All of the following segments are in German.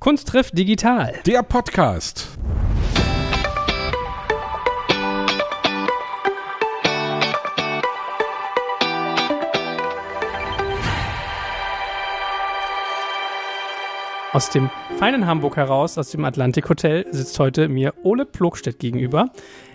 Kunst trifft digital. Der Podcast. Aus dem feinen Hamburg heraus, aus dem Atlantik Hotel, sitzt heute mir Ole Plogstedt gegenüber.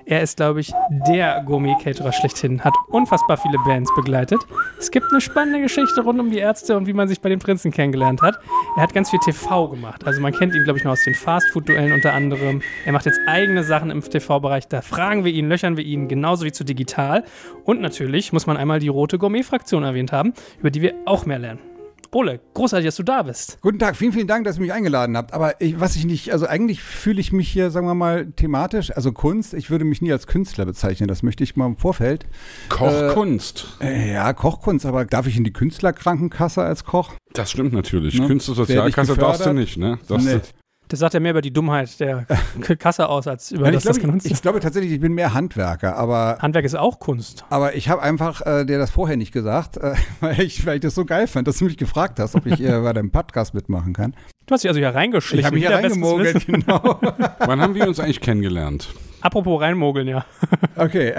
Er ist, glaube ich, der Gourmet-Caterer schlechthin, hat unfassbar viele Bands begleitet. Es gibt eine spannende Geschichte rund um die Ärzte und wie man sich bei den Prinzen kennengelernt hat. Er hat ganz viel TV gemacht. Also man kennt ihn, glaube ich, noch aus den Fastfood-Duellen unter anderem. Er macht jetzt eigene Sachen im TV-Bereich. Da fragen wir ihn, löchern wir ihn, genauso wie zu digital. Und natürlich muss man einmal die rote Gourmet-Fraktion erwähnt haben, über die wir auch mehr lernen. Ole, großartig, dass du da bist. Guten Tag, vielen, vielen Dank, dass ihr mich eingeladen habt. Aber ich, was ich nicht, also eigentlich fühle ich mich hier, sagen wir mal, thematisch, also Kunst. Ich würde mich nie als Künstler bezeichnen, das möchte ich mal im Vorfeld. Kochkunst. Äh, ja, Kochkunst, aber darf ich in die Künstlerkrankenkasse als Koch? Das stimmt natürlich. Ne? Künstlersozialkasse darfst du nicht, ne? Das, Nee. Das sagt ja mehr über die Dummheit der Kasse aus, als über Nein, das, ich, glaube, das genutzt ich, ich glaube tatsächlich, ich bin mehr Handwerker, aber Handwerk ist auch Kunst. Aber ich habe einfach äh, dir das vorher nicht gesagt, äh, weil, ich, weil ich das so geil fand, dass du mich gefragt hast, ob ich äh, bei deinem Podcast mitmachen kann. Du hast dich also hier reingeschlichen. Ich habe mich hier reingemogelt, genau. Wann haben wir uns eigentlich kennengelernt? Apropos reinmogeln, ja. Okay,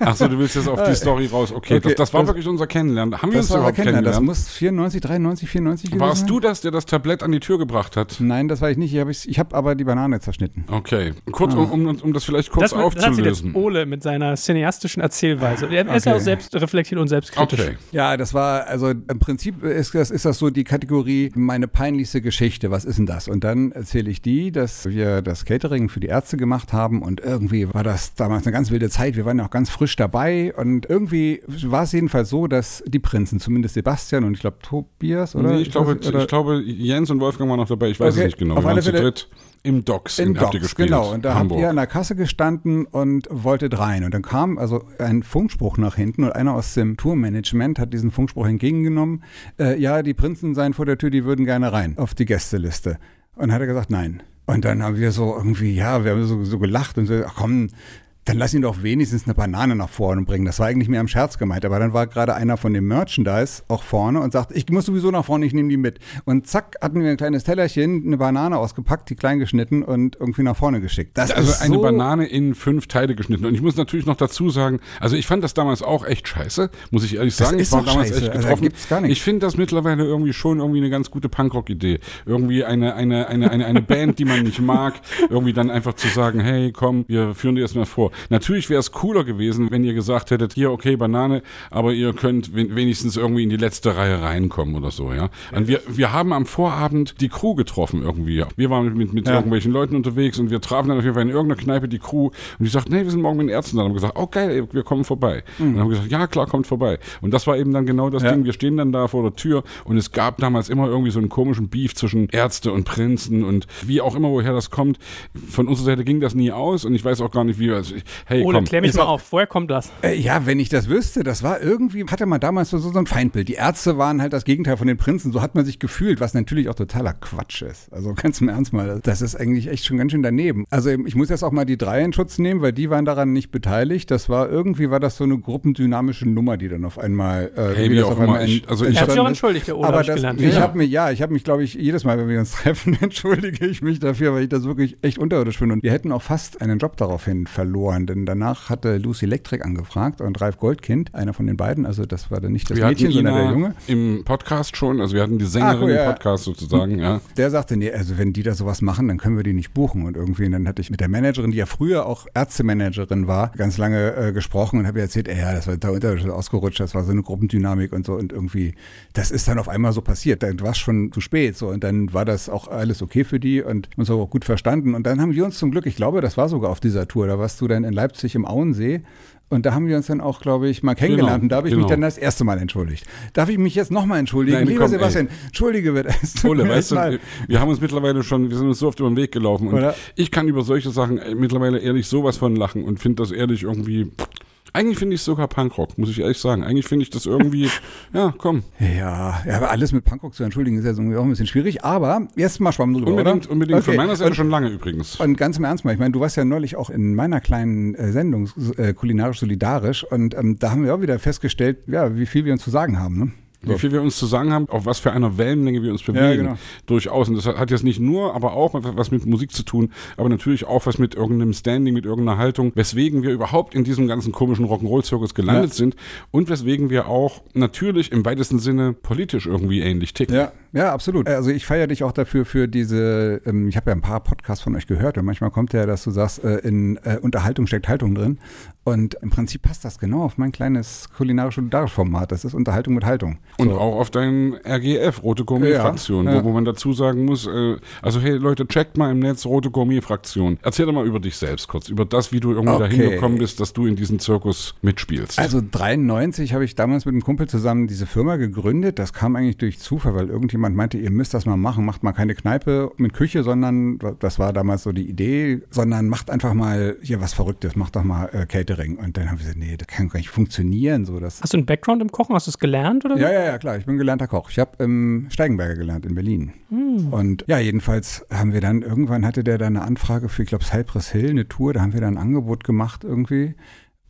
Achso, du willst jetzt auf die Story raus. Okay, Okay, das, das war das- wirklich unser Kennenlernen. Haben wir uns das war überhaupt kennenlernen. Das kennengelernt? muss 94, 93, 94 gewesen Warst sein? du das, der das Tablett an die Tür gebracht hat? Nein, das war ich nicht. Ich habe ich hab aber die Banane zerschnitten. Okay. Kurz, um, um, um das vielleicht kurz Das, das hat sie jetzt aufzulösen. Ole mit seiner cineastischen Erzählweise. Er ist ja Okay. auch selbst reflektiert und selbstkritisch. Okay. Ja, das war, also im Prinzip ist das, ist das so die Kategorie meine peinlichste Geschichte. Was ist denn das? Und dann erzähle ich die, dass wir das Catering für die Ärzte gemacht haben und irgendwie war das damals eine ganz wilde Zeit. Wir waren ja auch ganz frisch dabei und irgendwie war es jedenfalls so, dass die Prinzen, zumindest Sebastian und ich glaube Tobias, oder? Nee, ich, glaube, weiß- oder- ich glaube, Jens und Wolfgang waren noch dabei. Ich weiß Okay, es nicht genau. auf Wir waren alle zu Fälle- dritt im Docks. Ihr Docks, gespielt. genau. Und da Hamburg. habt ihr an der Kasse gestanden und wolltet rein. Und dann kam also ein Funkspruch nach hinten und einer aus dem Tourmanagement hat diesen Funkspruch entgegengenommen. Äh, ja, die Prinzen seien vor der Tür, die würden gerne rein auf die Gästeliste. Und hat er gesagt, nein. Und dann haben wir so irgendwie, ja, wir haben so, so gelacht und so, ach komm, dann lass ihn doch wenigstens eine Banane nach vorne bringen. Das war eigentlich mehr am Scherz gemeint. Aber dann war gerade einer von dem Merchandise auch vorne und sagt, ich muss sowieso nach vorne, ich nehme die mit. Und zack, hatten wir ein kleines Tellerchen, eine Banane ausgepackt, die klein geschnitten und irgendwie nach vorne geschickt. Das Also ist eine so, Banane in fünf Teile geschnitten. Und ich muss natürlich noch dazu sagen, also ich fand das damals auch echt scheiße, muss ich ehrlich sagen. ist ich war damals scheiße. echt Also getroffen. nichts. ich finde das mittlerweile irgendwie schon irgendwie eine ganz gute Punkrock-Idee. Irgendwie eine, eine, eine, eine, eine Band, die man nicht mag, irgendwie dann einfach zu sagen, hey, komm, wir führen dir das mal vor. Natürlich wäre es cooler gewesen, wenn ihr gesagt hättet, hier, okay, Banane, aber ihr könnt wen- wenigstens irgendwie in die letzte Reihe reinkommen oder so, ja. Und wir, wir haben am Vorabend die Crew getroffen irgendwie. Wir waren mit, mit Ja. irgendwelchen Leuten unterwegs und wir trafen dann auf jeden Fall in irgendeiner Kneipe die Crew und die sagten, nee, wir sind morgen mit den Ärzten da. Und haben gesagt, oh geil, ey, wir kommen vorbei. Und dann haben wir gesagt, ja klar, kommt vorbei. Und das war eben dann genau das Ja. Ding. Wir stehen dann da vor der Tür und es gab damals immer irgendwie so einen komischen Beef zwischen Ärzte und Prinzen und wie auch immer, woher das kommt. Von unserer Seite ging das nie aus und ich weiß auch gar nicht, wie, also, hey, Ole, komm. klär mich mal auch- auf. Woher kommt das? Äh, ja, wenn ich das wüsste, das war irgendwie, hatte man damals so, so ein Feindbild. Die Ärzte waren halt das Gegenteil von den Prinzen, so hat man sich gefühlt, was natürlich auch totaler Quatsch ist. Also ganz im Ernst mal, das ist eigentlich echt schon ganz schön daneben. Also ich muss jetzt auch mal die drei in Schutz nehmen, weil die waren daran nicht beteiligt. Das war irgendwie, war das so eine gruppendynamische Nummer, die dann auf einmal, äh, Hey, wie das auch auf immer, einmal ich- ent- also ich auch entschuldigt, der Ole, Aber hab ich das, ich Ja. habe mir, ja, ich habe mich, glaube ich, jedes Mal, wenn wir uns treffen, entschuldige ich mich dafür, weil ich das wirklich echt unterirdisch finde. Und wir hätten auch fast einen Job daraufhin verloren, denn danach hatte Lucy Electric angefragt und Ralf Goldkind, einer von den beiden, also das war dann nicht das wir Mädchen, sondern der Junge, im Podcast schon, also wir hatten die Sängerin Ah, cool, ja, im. Podcast sozusagen, ja. der sagte, nee, also wenn die da sowas machen, dann können wir die nicht buchen. Und irgendwie, dann hatte ich mit der Managerin, die ja früher auch Ärztemanagerin war, ganz lange äh, gesprochen und habe ihr erzählt, ey, ja, das war da unter ausgerutscht, das war so eine Gruppendynamik und so und irgendwie, das ist dann auf einmal so passiert. Dann war es schon zu spät so und dann war das auch alles okay für die und uns auch gut verstanden. Und dann haben wir uns zum Glück, ich glaube, das war sogar auf dieser Tour, da warst du dann in Leipzig im Auensee. Und da haben wir uns dann auch, glaube ich, mal kennengelernt. Genau, und da habe ich genau. mich dann das erste Mal entschuldigt. Darf ich mich jetzt nochmal entschuldigen? Nein, Lieber komm, ey. Sebastian, entschuldige bitte. Ole, weißt du, wir haben uns mittlerweile schon, wir sind uns so oft über den Weg gelaufen und Oder? ich kann über solche Sachen äh, mittlerweile ehrlich sowas von lachen und finde das ehrlich irgendwie, eigentlich finde ich es sogar Punkrock, muss ich ehrlich sagen. Eigentlich finde ich das irgendwie, ja, komm, Ja, ja, aber alles mit Punkrock zu entschuldigen ist ja irgendwie auch ein bisschen schwierig. Aber jetzt mal Schwamm drüber, unbedingt, oder? unbedingt, von Okay. meiner Seite und, schon lange übrigens. Und ganz im Ernst mal, ich meine, du warst ja neulich auch in meiner kleinen äh, Sendung äh, kulinarisch solidarisch und ähm, da haben wir auch wieder festgestellt, ja, wie viel wir uns zu sagen haben. Ne? Wie viel wir uns zu sagen haben, auf was für einer Wellenlänge wir uns bewegen. Ja, genau. Durchaus. Und das hat jetzt nicht nur, aber auch was mit Musik zu tun, aber natürlich auch was mit irgendeinem Standing, mit irgendeiner Haltung, weswegen wir überhaupt in diesem ganzen komischen Rock'n'Roll-Zirkus gelandet Ja. sind und weswegen wir auch natürlich im weitesten Sinne politisch irgendwie ähnlich ticken. Ja, ja, absolut. Also ich feiere dich auch dafür für diese, ähm, ich habe ja ein paar Podcasts von euch gehört und manchmal kommt ja, dass du sagst, äh, in äh, Unterhaltung steckt Haltung drin. Und im Prinzip passt das genau auf mein kleines kulinarisches Format. Das ist Unterhaltung mit Haltung. Und So. auch auf dein RGF, Rote Gourmet-Fraktion, Ja, ja. Wo, wo man dazu sagen muss, äh, also hey Leute, checkt mal im Netz Rote Gourmet-Fraktion. Erzähl doch mal über dich selbst kurz, über das, wie du irgendwie Okay. dahin gekommen bist, dass du in diesen Zirkus mitspielst. Also 93 habe ich damals mit einem Kumpel zusammen diese Firma gegründet. Das kam eigentlich durch Zufall, weil irgendjemand meinte, ihr müsst das mal machen, macht mal keine Kneipe mit Küche, sondern das war damals so die Idee, sondern macht einfach mal hier was Verrücktes, macht doch mal äh, Catering. Und dann haben wir gesagt, nee, das kann gar nicht funktionieren. So, das Hast du einen Background im Kochen? Hast du es gelernt oder so? ja, ja, ja, klar. Ich bin gelernter Koch. Ich habe im Steigenberger gelernt in Berlin. Und ja, jedenfalls haben wir dann, irgendwann hatte der dann eine Anfrage für, ich glaube, Cypress Hill, eine Tour. Da haben wir dann ein Angebot gemacht irgendwie.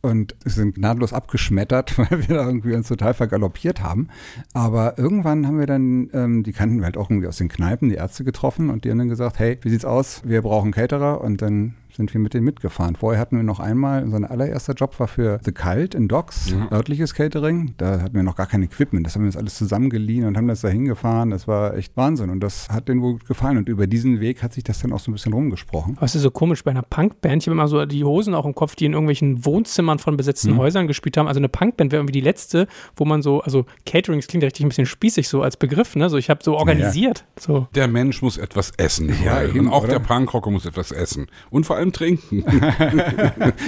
Und sind gnadlos abgeschmettert, weil wir da irgendwie uns total vergaloppiert haben. Aber irgendwann haben wir dann, ähm, die kannten wir halt auch irgendwie aus den Kneipen, die Ärzte getroffen und die haben dann gesagt, hey, wie sieht's aus? Wir brauchen Caterer und dann sind wir mit denen mitgefahren. Vorher hatten wir noch einmal, unser allererster Job war für The Cult in Docks, Ja. örtliches Catering. Da hatten wir noch gar kein Equipment. Das haben wir uns alles zusammengeliehen und haben das da hingefahren. Das war echt Wahnsinn und das hat denen wohl gut gefallen. Und über diesen Weg hat sich das dann auch so ein bisschen rumgesprochen. Es ist so komisch bei einer Punkband. Ich habe immer so die Hosen auch im Kopf, die in irgendwelchen Wohnzimmern von besetzten Mhm. Häusern gespielt haben. Also eine Punkband wäre irgendwie die letzte, wo man so, also Catering, das klingt ja richtig ein bisschen spießig so als Begriff, ne? So ich habe so organisiert. So. der Mensch muss etwas essen. Ja, eben, und auch oder? der Punkrocker muss etwas essen. Und vor allem trinken.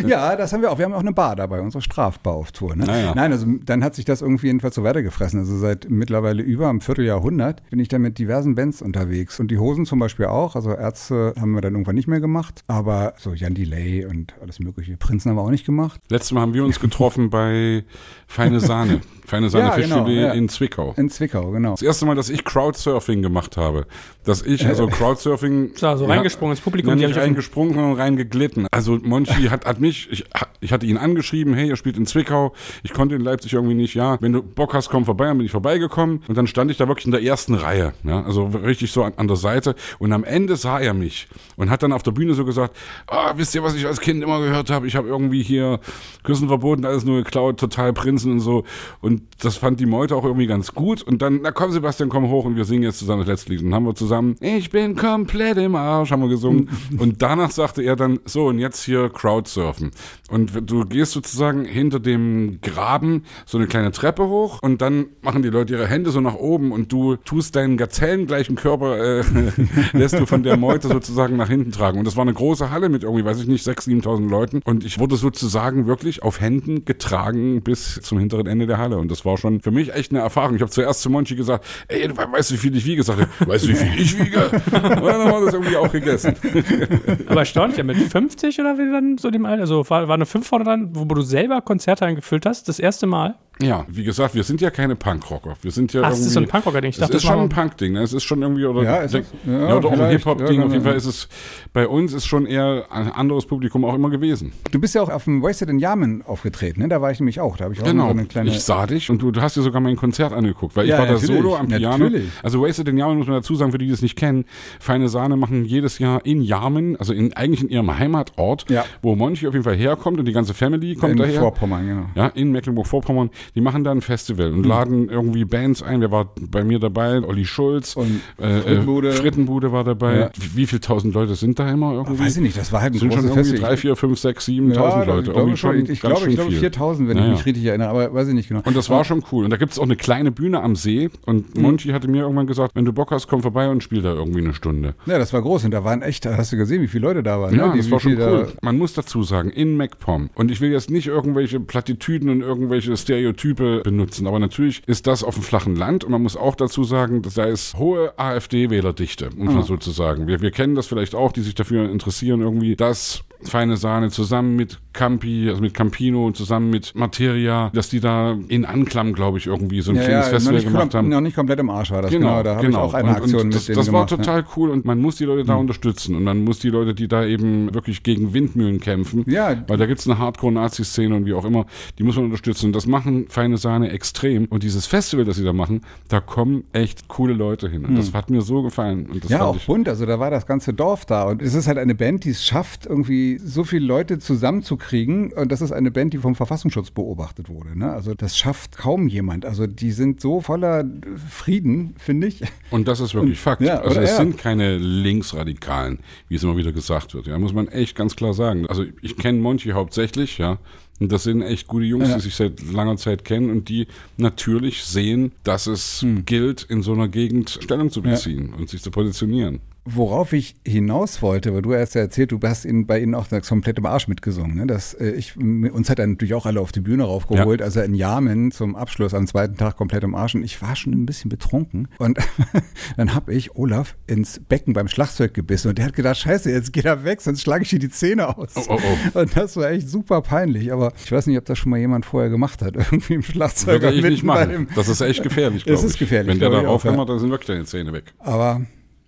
Ja, das haben wir auch. Wir haben auch eine Bar dabei, unsere Strafbar auf Tour. Ne? Naja. Nein, also dann hat sich das irgendwie jedenfalls so weitergefressen. Also seit mittlerweile über einem Vierteljahrhundert bin ich da mit diversen Bands unterwegs. Und die Hosen zum Beispiel auch. Also Ärzte haben wir dann irgendwann nicht mehr gemacht. Aber so Jan Delay und alles mögliche. Prinzen haben wir auch nicht gemacht. Letztes Mal haben wir uns getroffen bei Feine Sahne. Feine Sahne Ja, genau, ja. in Zwickau. In Zwickau, genau. Das erste Mal, dass ich Crowdsurfing gemacht habe. Dass ich, also Crowdsurfing. So, so reingesprungen ins Publikum, die haben reingesprungen, sondern reingeglitten. Also Monchi hat, hat mich, ich, ich hatte ihn angeschrieben, hey, er spielt in Zwickau. Ich konnte in Leipzig irgendwie nicht, ja, wenn du Bock hast, komm vorbei. Dann bin ich vorbeigekommen und dann stand ich da wirklich in der ersten Reihe. Ja, also richtig so an, an der Seite. Und am Ende sah er mich und hat dann auf der Bühne so gesagt, ah, wisst ihr, was ich als Kind immer gehört habe? Ich habe irgendwie hier Küssen verboten, alles nur geklaut, total Prinzen und so. Und das fand die Meute auch irgendwie ganz gut. Und dann, na komm Sebastian, komm hoch und wir singen jetzt zusammen das letzte Lied. Und dann haben wir zusammen, ich bin komplett im Arsch, haben wir gesungen. und danach sagte er dann, so und jetzt hier Crowdsurfen. Und du gehst sozusagen hinter dem Graben so eine kleine Treppe hoch und dann machen die Leute ihre Hände so nach oben und du tust deinen gazellengleichen Körper, äh, lässt du von der Meute sozusagen nach hinten tragen. Und das war eine große Halle mit irgendwie, weiß ich nicht, 6.000, 7.000 Leuten. Und ich wurde sozusagen wirklich auf Händen getragen bis zum hinteren Ende der Halle. Und das war schon für mich echt eine Erfahrung. Ich habe zuerst zu Monchi gesagt, ey, du weißt du, wie viel ich wiege? Sagt er, weißt du, wie viel ich wiege? Und dann haben wir das irgendwie auch gegessen. Aber erstaunlich, ja, mit 50 oder wie dann so dem Alter, also war, war eine 5 vorne dran, wo du selber Konzerte eingefüllt hast, das erste Mal. Ja, wie gesagt, wir sind ja keine Punkrocker. Wir sind ja Ach, irgendwie. das ist so ein Punkrocker-Ding. Ich Das dachte, ist das war schon ein Punkding, ne? Es ist schon irgendwie, oder, Ja, ist denk- es? Ja, ja, oder auch ein. Hip-Hop-Ding. Ja, Auf jeden genau. Fall ist es, bei uns ist schon eher ein anderes Publikum auch immer gewesen. Du bist ja auch auf dem Wasted in Yamen aufgetreten, ne? Da war ich nämlich auch. Da habe ich auch Genau. so eine kleine. ich sah dich und du, du hast dir sogar mein Konzert angeguckt, weil Ja, ich war da solo am Piano. Natürlich. Also Wasted in Yamen muss man dazu sagen, für die, die es nicht kennen. Feine Sahne machen jedes Jahr in Yamen, also in, eigentlich in ihrem Heimatort, Ja. wo Monchi auf jeden Fall herkommt und die ganze Family kommt in daher. Vorpommern, genau. Ja, in Mecklenburg-Vorpommern. Die machen da ein Festival und laden irgendwie Bands ein. Wer war bei mir dabei? Olli Schulz. Und äh, Frittenbude. Äh, Frittenbude war dabei. Ja. Wie, wie viele tausend Leute sind da immer irgendwie? Weiß ich nicht, das war halt ein sind schon irgendwie Festival. drei, vier, fünf, sechs, sieben Ja, tausend Leute. Irgendwie schon. Ich, ich glaube, ich glaube viel. 4000, wenn Ja, ich mich richtig erinnere, aber weiß ich nicht genau. Und das war schon cool. Und da gibt es auch eine kleine Bühne am See. Und Mhm. Monchi hatte mir irgendwann gesagt, wenn du Bock hast, komm vorbei und spiel da irgendwie eine Stunde. Ja, das war groß und da waren echt, da hast du gesehen, wie viele Leute da waren. Ja, ne? Die, das war schon cool. Man muss dazu sagen, in MacPom. Und ich will jetzt nicht irgendwelche Plattitüden und irgendwelche Stereotype benutzen, aber natürlich ist das auf dem flachen Land und man muss auch dazu sagen, dass da ist hohe AfD-Wählerdichte, muss man Ah. sozusagen. Wir, wir kennen das vielleicht auch, die sich dafür interessieren, irgendwie, dass Feine Sahne zusammen mit Campi, also mit Campino und zusammen mit Materia, dass die da in Anklam, glaube ich, irgendwie so ein Ja, kleines ja, Festival gemacht haben. noch nicht komplett im Arsch war das. Genau, da habe ich auch eine Und- Aktion und mit das, denen das war gemacht. ne? total cool und man muss die Leute da unterstützen und man muss die Leute, die da eben wirklich gegen Windmühlen kämpfen, Ja. weil da gibt's eine Hardcore-Nazi-Szene und wie auch immer, die muss man unterstützen und das machen Feine Sahne extrem und dieses Festival, das sie da machen, da kommen echt coole Leute hin und das hat mir so gefallen Hm. Ja, auch bunt. Also da war das ganze Dorf da. Und es ist halt eine Band, die es schafft, irgendwie so viele Leute zusammenzukriegen. Und das ist eine Band, die vom Verfassungsschutz beobachtet wurde. Ne? Also das schafft kaum jemand. Also die sind so voller Frieden, finde ich. Und das ist wirklich Und- Fakt. ja, also es Ja. sind keine Linksradikalen, wie es immer wieder gesagt wird. Ja, muss man echt ganz klar sagen. Also ich kenne Monty hauptsächlich, ja. Und das sind echt gute Jungs, Ja. die sich seit langer Zeit kennen und die natürlich sehen, dass es Hm. gilt, in so einer Gegend Stellung zu beziehen und sich zu positionieren. Worauf ich hinaus wollte, weil du hast ja erzählt, du hast ihn, bei ihnen auch das komplett im Arsch mitgesungen. Ne? Das, äh, ich, uns hat er natürlich auch alle auf die Bühne raufgeholt. Ja. Also in Yamen zum Abschluss am zweiten Tag komplett im Arsch. Und ich war schon ein bisschen betrunken. Und dann habe ich Olaf ins Becken beim Schlagzeug gebissen. Und der hat gedacht, scheiße, jetzt geht er weg, sonst schlage ich dir die Zähne aus. Oh, oh, oh. Und das war echt super peinlich. Aber ich weiß nicht, ob das schon mal jemand vorher gemacht hat. Irgendwie im Schlagzeug. Würde ich nicht machen. Das ist echt gefährlich, glaube Es ich. ist gefährlich, Wenn der da raufhämmert, dann sind wirklich deine Zähne weg. Aber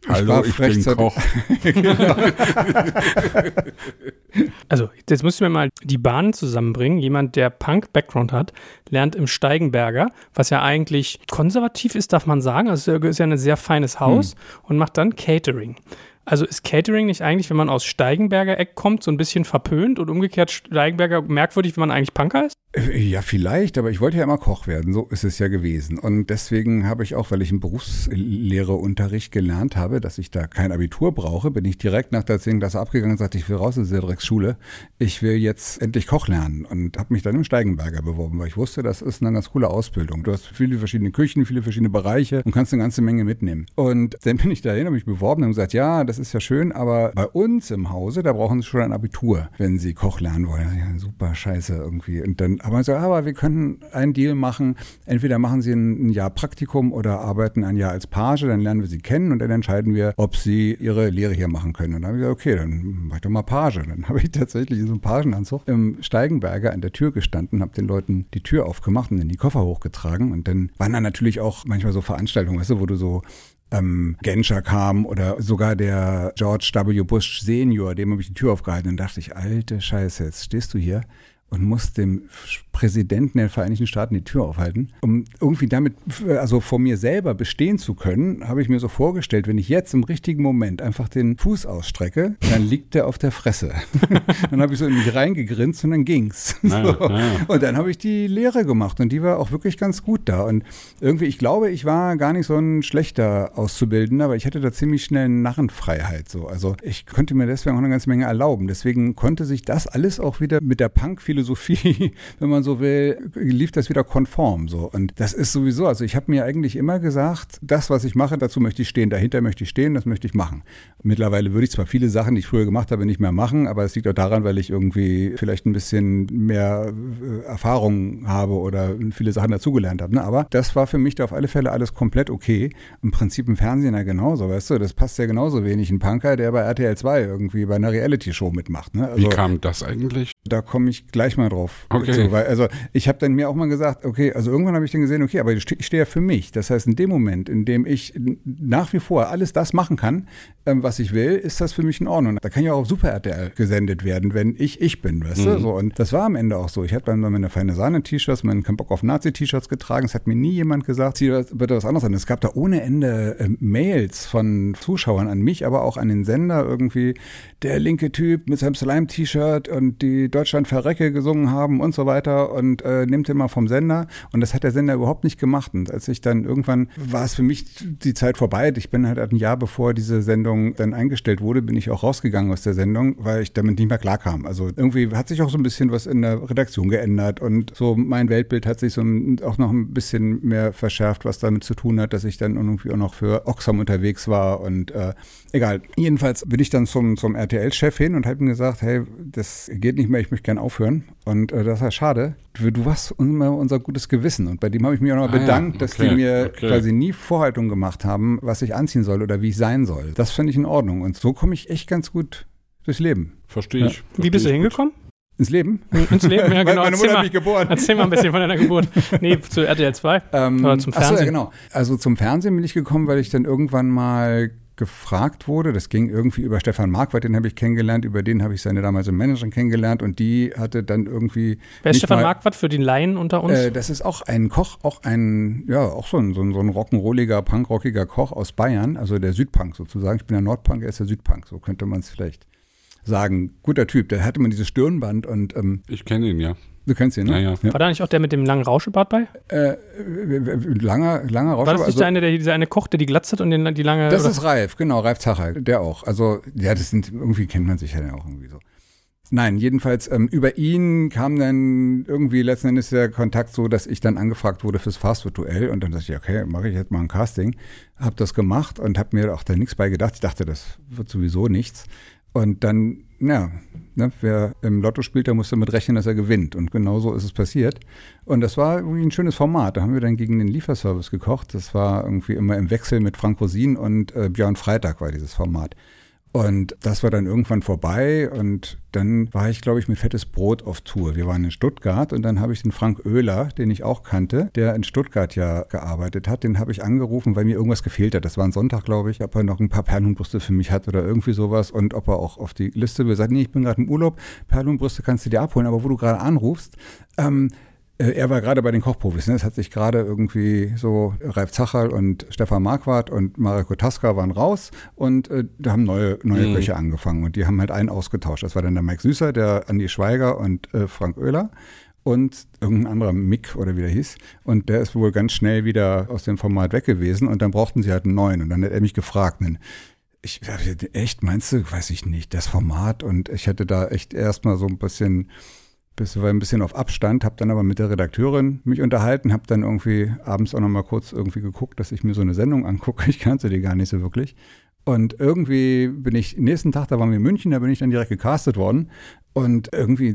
Hallo, war ich bin Koch. Also, jetzt müssen wir mal die Bahnen zusammenbringen. Jemand, der Punk-Background hat, lernt im Steigenberger, was ja eigentlich konservativ ist, darf man sagen. Also, es ist ja ein sehr feines Haus und macht dann Catering. Also ist Catering nicht eigentlich, wenn man aus Steigenberger Eck kommt, so ein bisschen verpönt und umgekehrt Steigenberger merkwürdig, wenn man eigentlich Punker ist? Äh, Ja, vielleicht, aber ich wollte ja immer Koch werden, so ist es ja gewesen. Und deswegen habe ich auch, weil ich einen Berufslehreunterricht gelernt habe, dass ich da kein Abitur brauche, bin ich direkt nach der 10. Klasse abgegangen und sagte, ich will raus aus der Drecksschule. Ich will jetzt endlich Koch lernen und habe mich dann im Steigenberger beworben, weil ich wusste, das ist eine ganz coole Ausbildung. Du hast viele verschiedene Küchen, viele verschiedene Bereiche und kannst eine ganze Menge mitnehmen. Und dann bin ich dahin, habe mich beworben und gesagt, ja, das ist ja schön, aber bei uns im Hause, da brauchen Sie schon ein Abitur, wenn Sie Koch lernen wollen. Ja, super scheiße irgendwie. Und dann aber so, aber wir können einen Deal machen. Entweder machen Sie ein, Jahr Praktikum oder arbeiten ein Jahr als Page, dann lernen wir Sie kennen und dann entscheiden wir, ob Sie Ihre Lehre hier machen können. Und dann habe ich gesagt, okay, dann mach ich doch mal Page. Dann habe ich tatsächlich in so einem Pagenanzug im Steigenberger an der Tür gestanden, habe den Leuten die Tür aufgemacht und dann die Koffer hochgetragen. Und dann waren dann natürlich auch manchmal so Veranstaltungen, weißt du, wo du so ähm, Genscher kam oder sogar der George W. Bush Senior, dem habe ich die Tür aufgehalten und dachte ich, alte Scheiße, jetzt stehst du hier und musst dem Präsidenten der Vereinigten Staaten die Tür aufhalten. Um irgendwie damit, also vor mir selber bestehen zu können, habe ich mir so vorgestellt, wenn ich jetzt im richtigen Moment einfach den Fuß ausstrecke, dann liegt der auf der Fresse. dann habe ich so in mich reingegrinst und dann ging's. Naja, so. naja. Und dann habe ich die Lehre gemacht und die war auch wirklich ganz gut da. Und irgendwie, ich glaube, ich war gar nicht so ein schlechter Auszubildender, aber ich hatte da ziemlich schnell Narrenfreiheit. So. Also ich konnte mir deswegen auch eine ganze Menge erlauben. Deswegen konnte sich das alles auch wieder mit der Punk-Philosophie, wenn man so will, lief das wieder konform. So. Und das ist sowieso, also ich habe mir eigentlich immer gesagt, das, was ich mache, dazu möchte ich stehen, dahinter möchte ich stehen, das möchte ich machen. Mittlerweile würde ich zwar viele Sachen, die ich früher gemacht habe, nicht mehr machen, aber es liegt auch daran, weil ich irgendwie vielleicht ein bisschen mehr äh, Erfahrung habe oder viele Sachen dazugelernt habe. Ne? Aber das war für mich da auf alle Fälle alles komplett okay. Im Prinzip im Fernsehen ja genauso, weißt du, das passt ja genauso wenig ein Punker, der bei RTL 2 irgendwie bei einer Reality-Show mitmacht. Ne? Wie Also, kam das eigentlich? da komme ich gleich mal drauf. Okay. So, weil, also ich habe dann mir auch mal gesagt, okay, also irgendwann habe ich dann gesehen, okay, aber ich stehe steh ja für mich. Das heißt, in dem Moment, in dem ich nach wie vor alles das machen kann, ähm, was ich will, ist das für mich in Ordnung. Da kann ja auch Super RTL gesendet werden, wenn ich ich bin, weißt du? So, und das war am Ende auch so. Ich hatte dann meine feine Sahne-T-Shirts, meinen keinen Bock auf Nazi-T-Shirts getragen. Es hat mir nie jemand gesagt, zieh bitte was anderes an. Es gab da ohne Ende äh, Mails von Zuschauern an mich, aber auch an den Sender irgendwie, der linke Typ mit seinem Slime-T-Shirt und die Deutschland verrecke gesungen haben und so weiter und äh, nimmt den mal vom Sender. Und das hat der Sender überhaupt nicht gemacht. Und als ich dann irgendwann war es für mich die Zeit vorbei. Ich bin halt ein Jahr bevor diese Sendung dann eingestellt wurde, bin ich auch rausgegangen aus der Sendung, weil ich damit nicht mehr klarkam. Also irgendwie hat sich auch so ein bisschen was in der Redaktion geändert und so mein Weltbild hat sich so auch noch ein bisschen mehr verschärft, was damit zu tun hat, dass ich dann irgendwie auch noch für Oxfam unterwegs war und äh, egal. Jedenfalls bin ich dann zum, zum RTL-Chef hin und habe ihm gesagt, hey, das geht nicht mehr, ich möchte gern aufhören. Und äh, das war schade. Du, du warst immer unser gutes Gewissen. Und bei dem habe ich mich auch noch Ah ja, bedankt, dass okay, die mir okay. quasi nie Vorhaltung gemacht haben, was ich anziehen soll oder wie ich sein soll. Das finde ich in Ordnung. Und so komme ich echt ganz gut durchs Leben. Verstehe ich. Wie Versteh bist du gut. hingekommen? Ins Leben? Ins Leben, ja genau. Meine Mutter hat mich geboren. erzähl mal ein bisschen von deiner Geburt. Nee, zu RTL 2. Ähm, Oder zum ach so, ja, Fernsehen. genau. Also zum Fernsehen bin ich gekommen, weil ich dann irgendwann mal gefragt wurde. Das ging irgendwie über Stefan Marquardt, den habe ich kennengelernt. Über den habe ich seine damalige Managerin kennengelernt und die hatte dann irgendwie. Wer ist Stefan mal- Marquardt für den Laien unter uns? Äh, das ist auch ein Koch, auch ein, ja, auch so ein, so ein, so ein rock'n'rolliger, punkrockiger Koch aus Bayern, also der Südpunk sozusagen. Ich bin der Nordpunk, er ist der Südpunk, so könnte man es vielleicht sagen. Guter Typ, der hatte man dieses Stirnband und ähm, Ich kenne ihn, ja. Du kennst ihn, ne? Ja, ja. War da nicht auch der mit dem langen Rauschebart bei? Äh, langer, langer Rausch. War das nicht also- der eine, der dieser eine Koch, der die glatzt hat und den, die lange. Das oder- ist Ralf, genau, Ralf Zacher, der auch. Also, ja, das sind, irgendwie kennt man sich ja auch irgendwie so. Nein, jedenfalls ähm, über ihn kam dann irgendwie letzten Endes der Kontakt so, dass ich dann angefragt wurde fürs Fastfood-Duell und dann dachte ich, okay, mache ich jetzt mal ein Casting. Hab das gemacht und habe mir auch da nichts bei gedacht. Ich dachte, das wird sowieso nichts. Und dann, ja, ne, wer im Lotto spielt, der muss damit rechnen, dass er gewinnt. Und genau so ist es passiert. Und das war irgendwie ein schönes Format. Da haben wir dann gegen den Lieferservice gekocht. Das war irgendwie immer im Wechsel mit Frank Rosin und äh, Björn Freitag war dieses Format. Und das war dann irgendwann vorbei und dann war ich, glaube ich, mit Fettes Brot auf Tour. Wir waren in Stuttgart und dann habe ich den Frank Oehler, den ich auch kannte, der in Stuttgart ja gearbeitet hat, den habe ich angerufen, weil mir irgendwas gefehlt hat. Das war ein Sonntag, glaube ich, ob er noch ein paar Perlenbrüste für mich hat oder irgendwie sowas und ob er auch auf die Liste will. Sagt, nee, ich bin gerade im Urlaub, Perlenbrüste kannst du dir abholen, aber wo du gerade anrufst, ähm, äh, er war gerade bei den Kochprofis. Ne? Es hat sich gerade irgendwie so Ralf Zacherl und Stefan Marquardt und Mariko Taska waren raus und äh, da haben neue, neue Mhm. Köche angefangen und die haben halt einen ausgetauscht. Das war dann der Mike Süßer, der Andi Schweiger und äh, Frank Oehler und irgendein anderer Mick oder wie der hieß. Und der ist wohl ganz schnell wieder aus dem Format weg gewesen und dann brauchten sie halt einen neuen. Und dann hat er mich gefragt, ne, ich echt, meinst du, weiß ich nicht, das Format und ich hatte da echt erstmal so ein bisschen bis war ein bisschen auf Abstand, habe dann aber mit der Redakteurin mich unterhalten, habe dann irgendwie abends auch noch mal kurz irgendwie geguckt, dass ich mir so eine Sendung angucke. Ich kannte die gar nicht so wirklich. Und irgendwie bin ich, nächsten Tag, da waren wir in München, da bin ich dann direkt gecastet worden. Und irgendwie,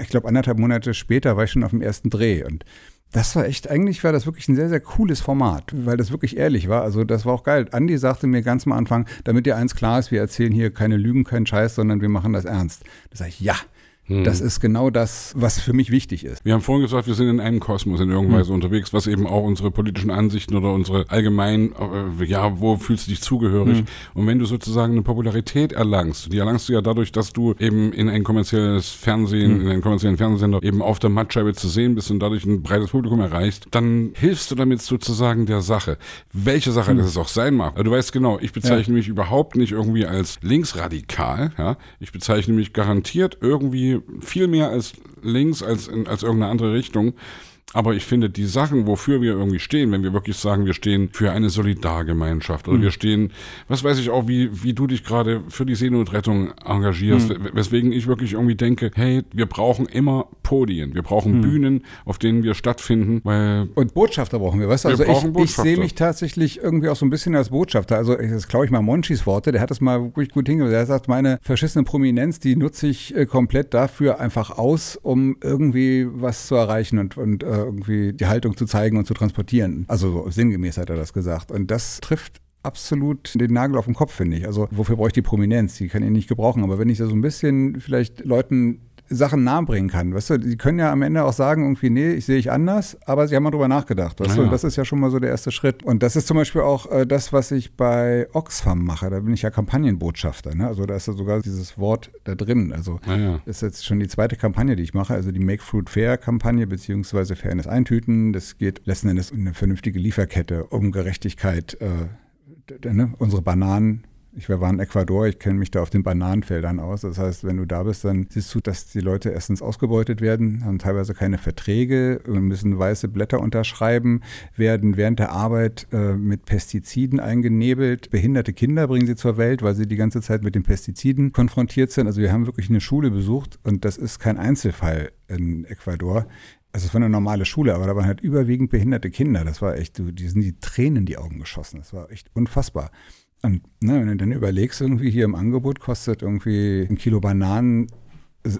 ich glaube, anderthalb Monate später war ich schon auf dem ersten Dreh. Und das war echt, eigentlich war das wirklich ein sehr, sehr cooles Format, weil das wirklich ehrlich war. Also das war auch geil. Andi sagte mir ganz am Anfang, damit dir eins klar ist, wir erzählen hier keine Lügen, keinen Scheiß, sondern wir machen das ernst. Da sage ich, ja, das ist genau das, was für mich wichtig ist. Wir haben vorhin gesagt, wir sind in einem Kosmos in irgendeiner Weise unterwegs, was eben auch unsere politischen Ansichten oder unsere allgemein, äh, ja, wo fühlst du dich zugehörig? Und wenn du sozusagen eine Popularität erlangst, die erlangst du ja dadurch, dass du eben in ein kommerzielles Fernsehen, in einen kommerziellen Fernsehsender eben auf der Mattscheibe zu sehen bist und dadurch ein breites Publikum erreichst, dann hilfst du damit sozusagen der Sache. Welche Sache das es auch sein mag. Also du weißt genau, ich bezeichne mich überhaupt nicht irgendwie als linksradikal, ja. Ich bezeichne mich garantiert irgendwie viel mehr als links als in, als irgendeine andere Richtung. Aber ich finde, die Sachen, wofür wir irgendwie stehen, wenn wir wirklich sagen, wir stehen für eine Solidargemeinschaft oder wir stehen, was weiß ich auch, wie, wie du dich gerade für die Seenotrettung engagierst, w- weswegen ich wirklich irgendwie denke, hey, wir brauchen immer Podien, wir brauchen Bühnen, auf denen wir stattfinden, weil Und Botschafter brauchen wir, weißt du? Also ich, ich sehe mich tatsächlich irgendwie auch so ein bisschen als Botschafter. Also das klaue ich mal Monchis Worte, der hat das mal wirklich gut hingebracht. Er sagt, meine verschissene Prominenz, die nutze ich äh, komplett dafür einfach aus, um irgendwie was zu erreichen. Und, und äh, irgendwie die Haltung zu zeigen und zu transportieren. Also so sinngemäß hat er das gesagt. Und das trifft absolut den Nagel auf den Kopf, finde ich. Also wofür brauche ich die Prominenz? Die kann ich nicht gebrauchen. Aber wenn ich da so ein bisschen vielleicht Leuten Sachen nahebringen kann, weißt du, die können ja am Ende auch sagen, irgendwie, nee, ich sehe ich anders, aber sie haben mal drüber nachgedacht, weißt Ja, du, ja. und das ist ja schon mal so der erste Schritt. Und das ist zum Beispiel auch äh, das, was ich bei Oxfam mache, da bin ich ja Kampagnenbotschafter, ne? also da ist ja sogar dieses Wort da drin, also das ist jetzt schon die zweite Kampagne, die ich mache, also die Make Fruit Fair Kampagne beziehungsweise Fairness Eintüten. Das geht letzten Endes um eine vernünftige Lieferkette, um Gerechtigkeit. Äh, ne? Unsere Bananen. Ich war in Ecuador, ich kenne mich da auf den Bananenfeldern aus. Das heißt, wenn du da bist, dann siehst du, dass die Leute erstens ausgebeutet werden, haben teilweise keine Verträge, äh, müssen weiße Blätter unterschreiben, werden während der Arbeit äh, mit Pestiziden eingenebelt. Behinderte Kinder bringen sie zur Welt, weil sie die ganze Zeit mit den Pestiziden konfrontiert sind. Also wir haben wirklich eine Schule besucht und das ist kein Einzelfall in Ecuador. Also es war eine normale Schule, aber da waren halt überwiegend behinderte Kinder. Das war echt, die sind die Tränen in die Augen geschossen. Das war echt unfassbar. Und ne, wenn du dann überlegst, irgendwie hier im Angebot kostet irgendwie ein Kilo Bananen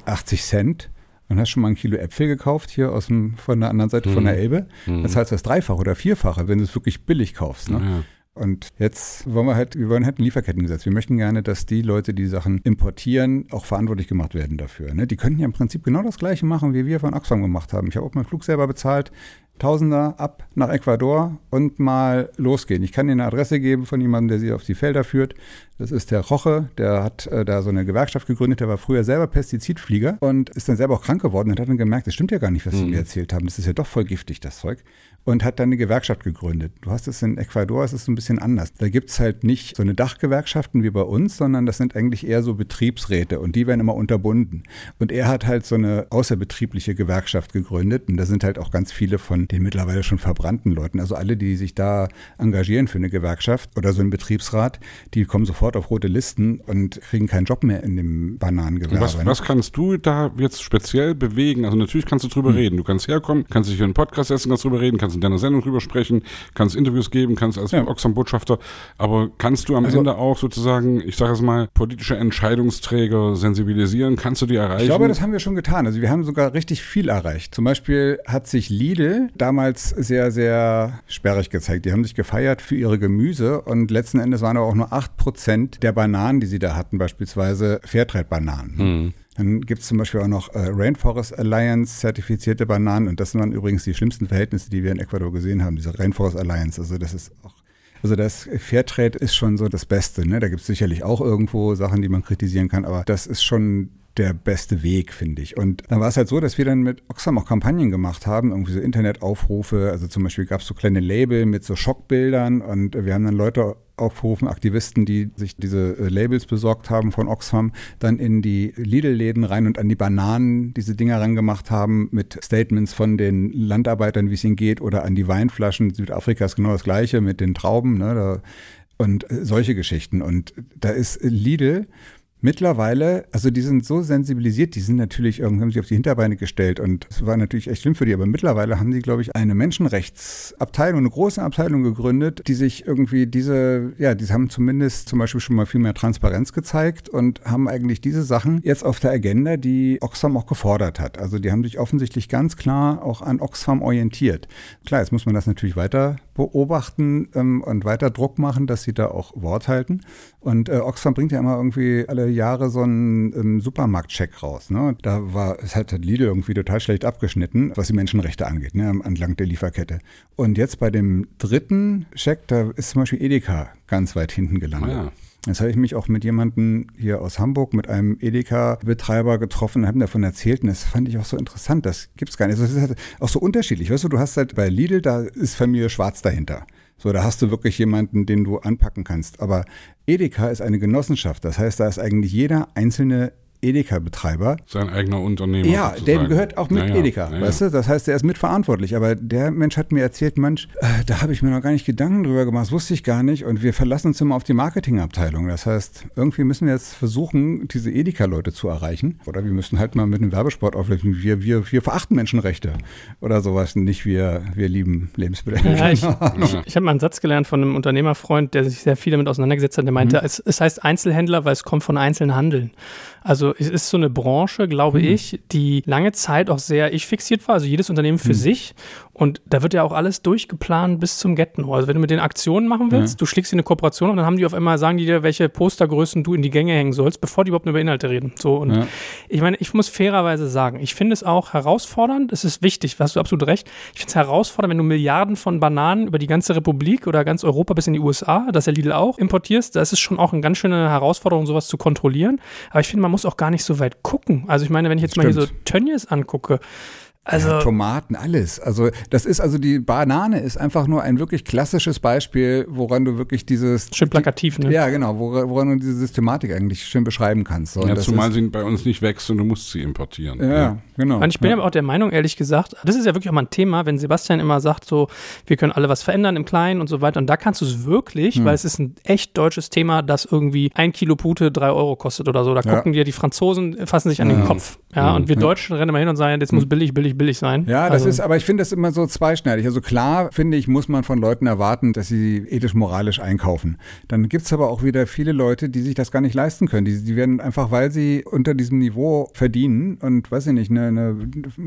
80 Cent und hast schon mal ein Kilo Äpfel gekauft hier aus dem, von der anderen Seite von der Elbe, dann zahlst du das Dreifache oder Vierfache, wenn du es wirklich billig kaufst. Ne? ja. Und jetzt wollen wir halt, wir wollen halt ein Lieferkettengesetz. Wir möchten gerne, dass die Leute, die Sachen importieren, auch verantwortlich gemacht werden dafür. Ne? Die könnten ja im Prinzip genau das Gleiche machen, wie wir von Oxfam gemacht haben. Ich habe auch meinen Flug selber bezahlt. Tausender ab nach Ecuador und mal losgehen. Ich kann Ihnen eine Adresse geben von jemandem, der Sie auf die Felder führt. Das ist der Roche, der hat äh, da so eine Gewerkschaft gegründet, der war früher selber Pestizidflieger und ist dann selber auch krank geworden und hat dann gemerkt, das stimmt ja gar nicht, was Sie Mhm. mir erzählt haben. Das ist ja doch voll giftig, das Zeug. Und hat dann eine Gewerkschaft gegründet. Du hast es in Ecuador, es ist so ein bisschen anders. Da gibt es halt nicht so eine Dachgewerkschaften wie bei uns, sondern das sind eigentlich eher so Betriebsräte und die werden immer unterbunden. Und er hat halt so eine außerbetriebliche Gewerkschaft gegründet und da sind halt auch ganz viele von den mittlerweile schon verbrannten Leuten. Also alle, die sich da engagieren für eine Gewerkschaft oder so einen Betriebsrat, die kommen sofort auf rote Listen und kriegen keinen Job mehr in dem Bananengewerbe. Was, was kannst du da jetzt speziell bewegen? Also natürlich kannst du drüber Hm. reden. Du kannst herkommen, kannst dich hier in einen Podcast setzen, kannst drüber reden, kannst in deiner Sendung drüber sprechen, kannst Interviews geben, kannst als Ja. Oxfam-Botschafter. Aber kannst du am Also- Ende auch sozusagen, ich sage es mal, politische Entscheidungsträger sensibilisieren? Kannst du die erreichen? Ich glaube, das haben wir schon getan. Also wir haben sogar richtig viel erreicht. Zum Beispiel hat sich Lidl damals sehr, sehr sperrig gezeigt. Die haben sich gefeiert für ihre Gemüse und letzten Endes waren aber auch nur 8% der Bananen, die sie da hatten, beispielsweise Fairtrade-Bananen. Hm. Dann gibt es zum Beispiel auch noch äh, Rainforest Alliance zertifizierte Bananen und das waren übrigens die schlimmsten Verhältnisse, die wir in Ecuador gesehen haben, diese Rainforest Alliance. Also das ist auch also das Fairtrade ist schon so das Beste. Ne? Da gibt es sicherlich auch irgendwo Sachen, die man kritisieren kann, aber das ist schon der beste Weg, finde ich. Und dann war es halt so, dass wir dann mit Oxfam auch Kampagnen gemacht haben, irgendwie so Internetaufrufe. Also zum Beispiel gab es so kleine Label mit so Schockbildern und wir haben dann Leute aufgerufen, Aktivisten, die sich diese äh, Labels besorgt haben von Oxfam, dann in die Lidl-Läden rein und an die Bananen diese Dinger rangemacht haben mit Statements von den Landarbeitern, wie es ihnen geht, oder an die Weinflaschen. Südafrika ist genau das Gleiche mit den Trauben, ne, da, und äh, solche Geschichten. Und da ist Lidl Mittlerweile, also die sind so sensibilisiert, die sind natürlich irgendwie, haben auf die Hinterbeine gestellt und es war natürlich echt schlimm für die, aber mittlerweile haben die, glaube ich, eine Menschenrechtsabteilung, eine große Abteilung gegründet, die sich irgendwie diese, ja, die haben zumindest zum Beispiel schon mal viel mehr Transparenz gezeigt und haben eigentlich diese Sachen jetzt auf der Agenda, die Oxfam auch gefordert hat. Also die haben sich offensichtlich ganz klar auch an Oxfam orientiert. Klar, jetzt muss man das natürlich weiter beobachten ähm, und weiter Druck machen, dass sie da auch Wort halten. Und äh, Oxfam bringt ja immer irgendwie alle Jahre so einen ähm, Supermarktcheck raus. Ne? Da war, es hat Lidl irgendwie total schlecht abgeschnitten, was die Menschenrechte angeht, ne? entlang der Lieferkette. Und jetzt bei dem dritten Check, da ist zum Beispiel Edeka ganz weit hinten gelandet. Ah, ja. Jetzt habe ich mich auch mit jemandem hier aus Hamburg, mit einem Edeka-Betreiber getroffen und haben davon erzählt und das fand ich auch so interessant. Das gibt's gar nicht. Das ist halt auch so unterschiedlich. Weißt du, du hast halt bei Lidl, da ist Familie Schwarz dahinter. So, da hast du wirklich jemanden, den du anpacken kannst. Aber Edeka ist eine Genossenschaft. Das heißt, da ist eigentlich jeder einzelne Edeka-Betreiber Sein eigener Unternehmer. ja, sozusagen. der gehört auch mit Ja, ja. Edeka, Ja, ja. weißt du? Das heißt, der ist mitverantwortlich. Aber der Mensch hat mir erzählt, Mensch, äh, da habe ich mir noch gar nicht Gedanken drüber gemacht, das wusste ich gar nicht. Und wir verlassen uns immer auf die Marketingabteilung. Das heißt, irgendwie müssen wir jetzt versuchen, diese Edeka-Leute zu erreichen. Oder wir müssen halt mal mit einem Werbesport auflösen. Wir, wir, wir verachten Menschenrechte oder sowas. Nicht wir, wir lieben Lebensmittel. Ja, ich ich, ich habe mal einen Satz gelernt von einem Unternehmerfreund, der sich sehr viel damit auseinandergesetzt hat. Der meinte, es, es heißt Einzelhändler, weil es kommt von Einzelhandeln. Also es ist so eine Branche, glaube ich, die lange Zeit auch sehr ich fixiert war. Also jedes Unternehmen für sich. Und da wird ja auch alles durchgeplant bis zum Get-No. Also wenn du mit den Aktionen machen willst, du schlägst dir eine Kooperation und dann haben die auf einmal, sagen die dir, welche Postergrößen du in die Gänge hängen sollst, bevor die überhaupt über Inhalte reden. So und Ja. ich meine, ich muss fairerweise sagen, ich finde es auch herausfordernd, es ist wichtig, hast du absolut recht. Ich finde es herausfordernd, wenn du Milliarden von Bananen über die ganze Republik oder ganz Europa bis in die USA, das ja Lidl auch, importierst. Da ist es schon auch eine ganz schöne Herausforderung, sowas zu kontrollieren. Aber ich finde, man muss auch gar nicht so weit gucken. Also ich meine, wenn ich jetzt mal hier so Stimmt. Tönnies angucke, also ja, Tomaten, alles. Also das ist also die Banane ist einfach nur ein wirklich klassisches Beispiel, woran du wirklich dieses schön plakativ, ne? Ja, genau, wora- woran du diese Systematik eigentlich schön beschreiben kannst. So, und Ja, das zumal ist, sie bei uns nicht wächst und du musst sie importieren. ja, genau. Und ich bin ja. aber auch der Meinung, ehrlich gesagt, das ist ja wirklich auch mal ein Thema, wenn Sebastian immer sagt, so, wir können alle was verändern im Kleinen und so weiter. Und da kannst du es wirklich, Hm. weil es ist ein echt deutsches Thema, das irgendwie ein Kilo Pute drei Euro kostet oder so. Da Ja. gucken dir die Franzosen, fassen sich an Ja. den Kopf. Ja, Mhm. und wir Ja. Deutschen rennen immer hin und sagen, jetzt muss billig, billig, relativ billig sein. Ja, das also, ist, aber ich finde das immer so zweischneidig. Also klar, finde ich, muss man von Leuten erwarten, dass sie ethisch-moralisch einkaufen. Dann gibt's aber auch wieder viele Leute, die sich das gar nicht leisten können. Die, die werden einfach, weil sie unter diesem Niveau verdienen und weiß ich nicht, eine, eine,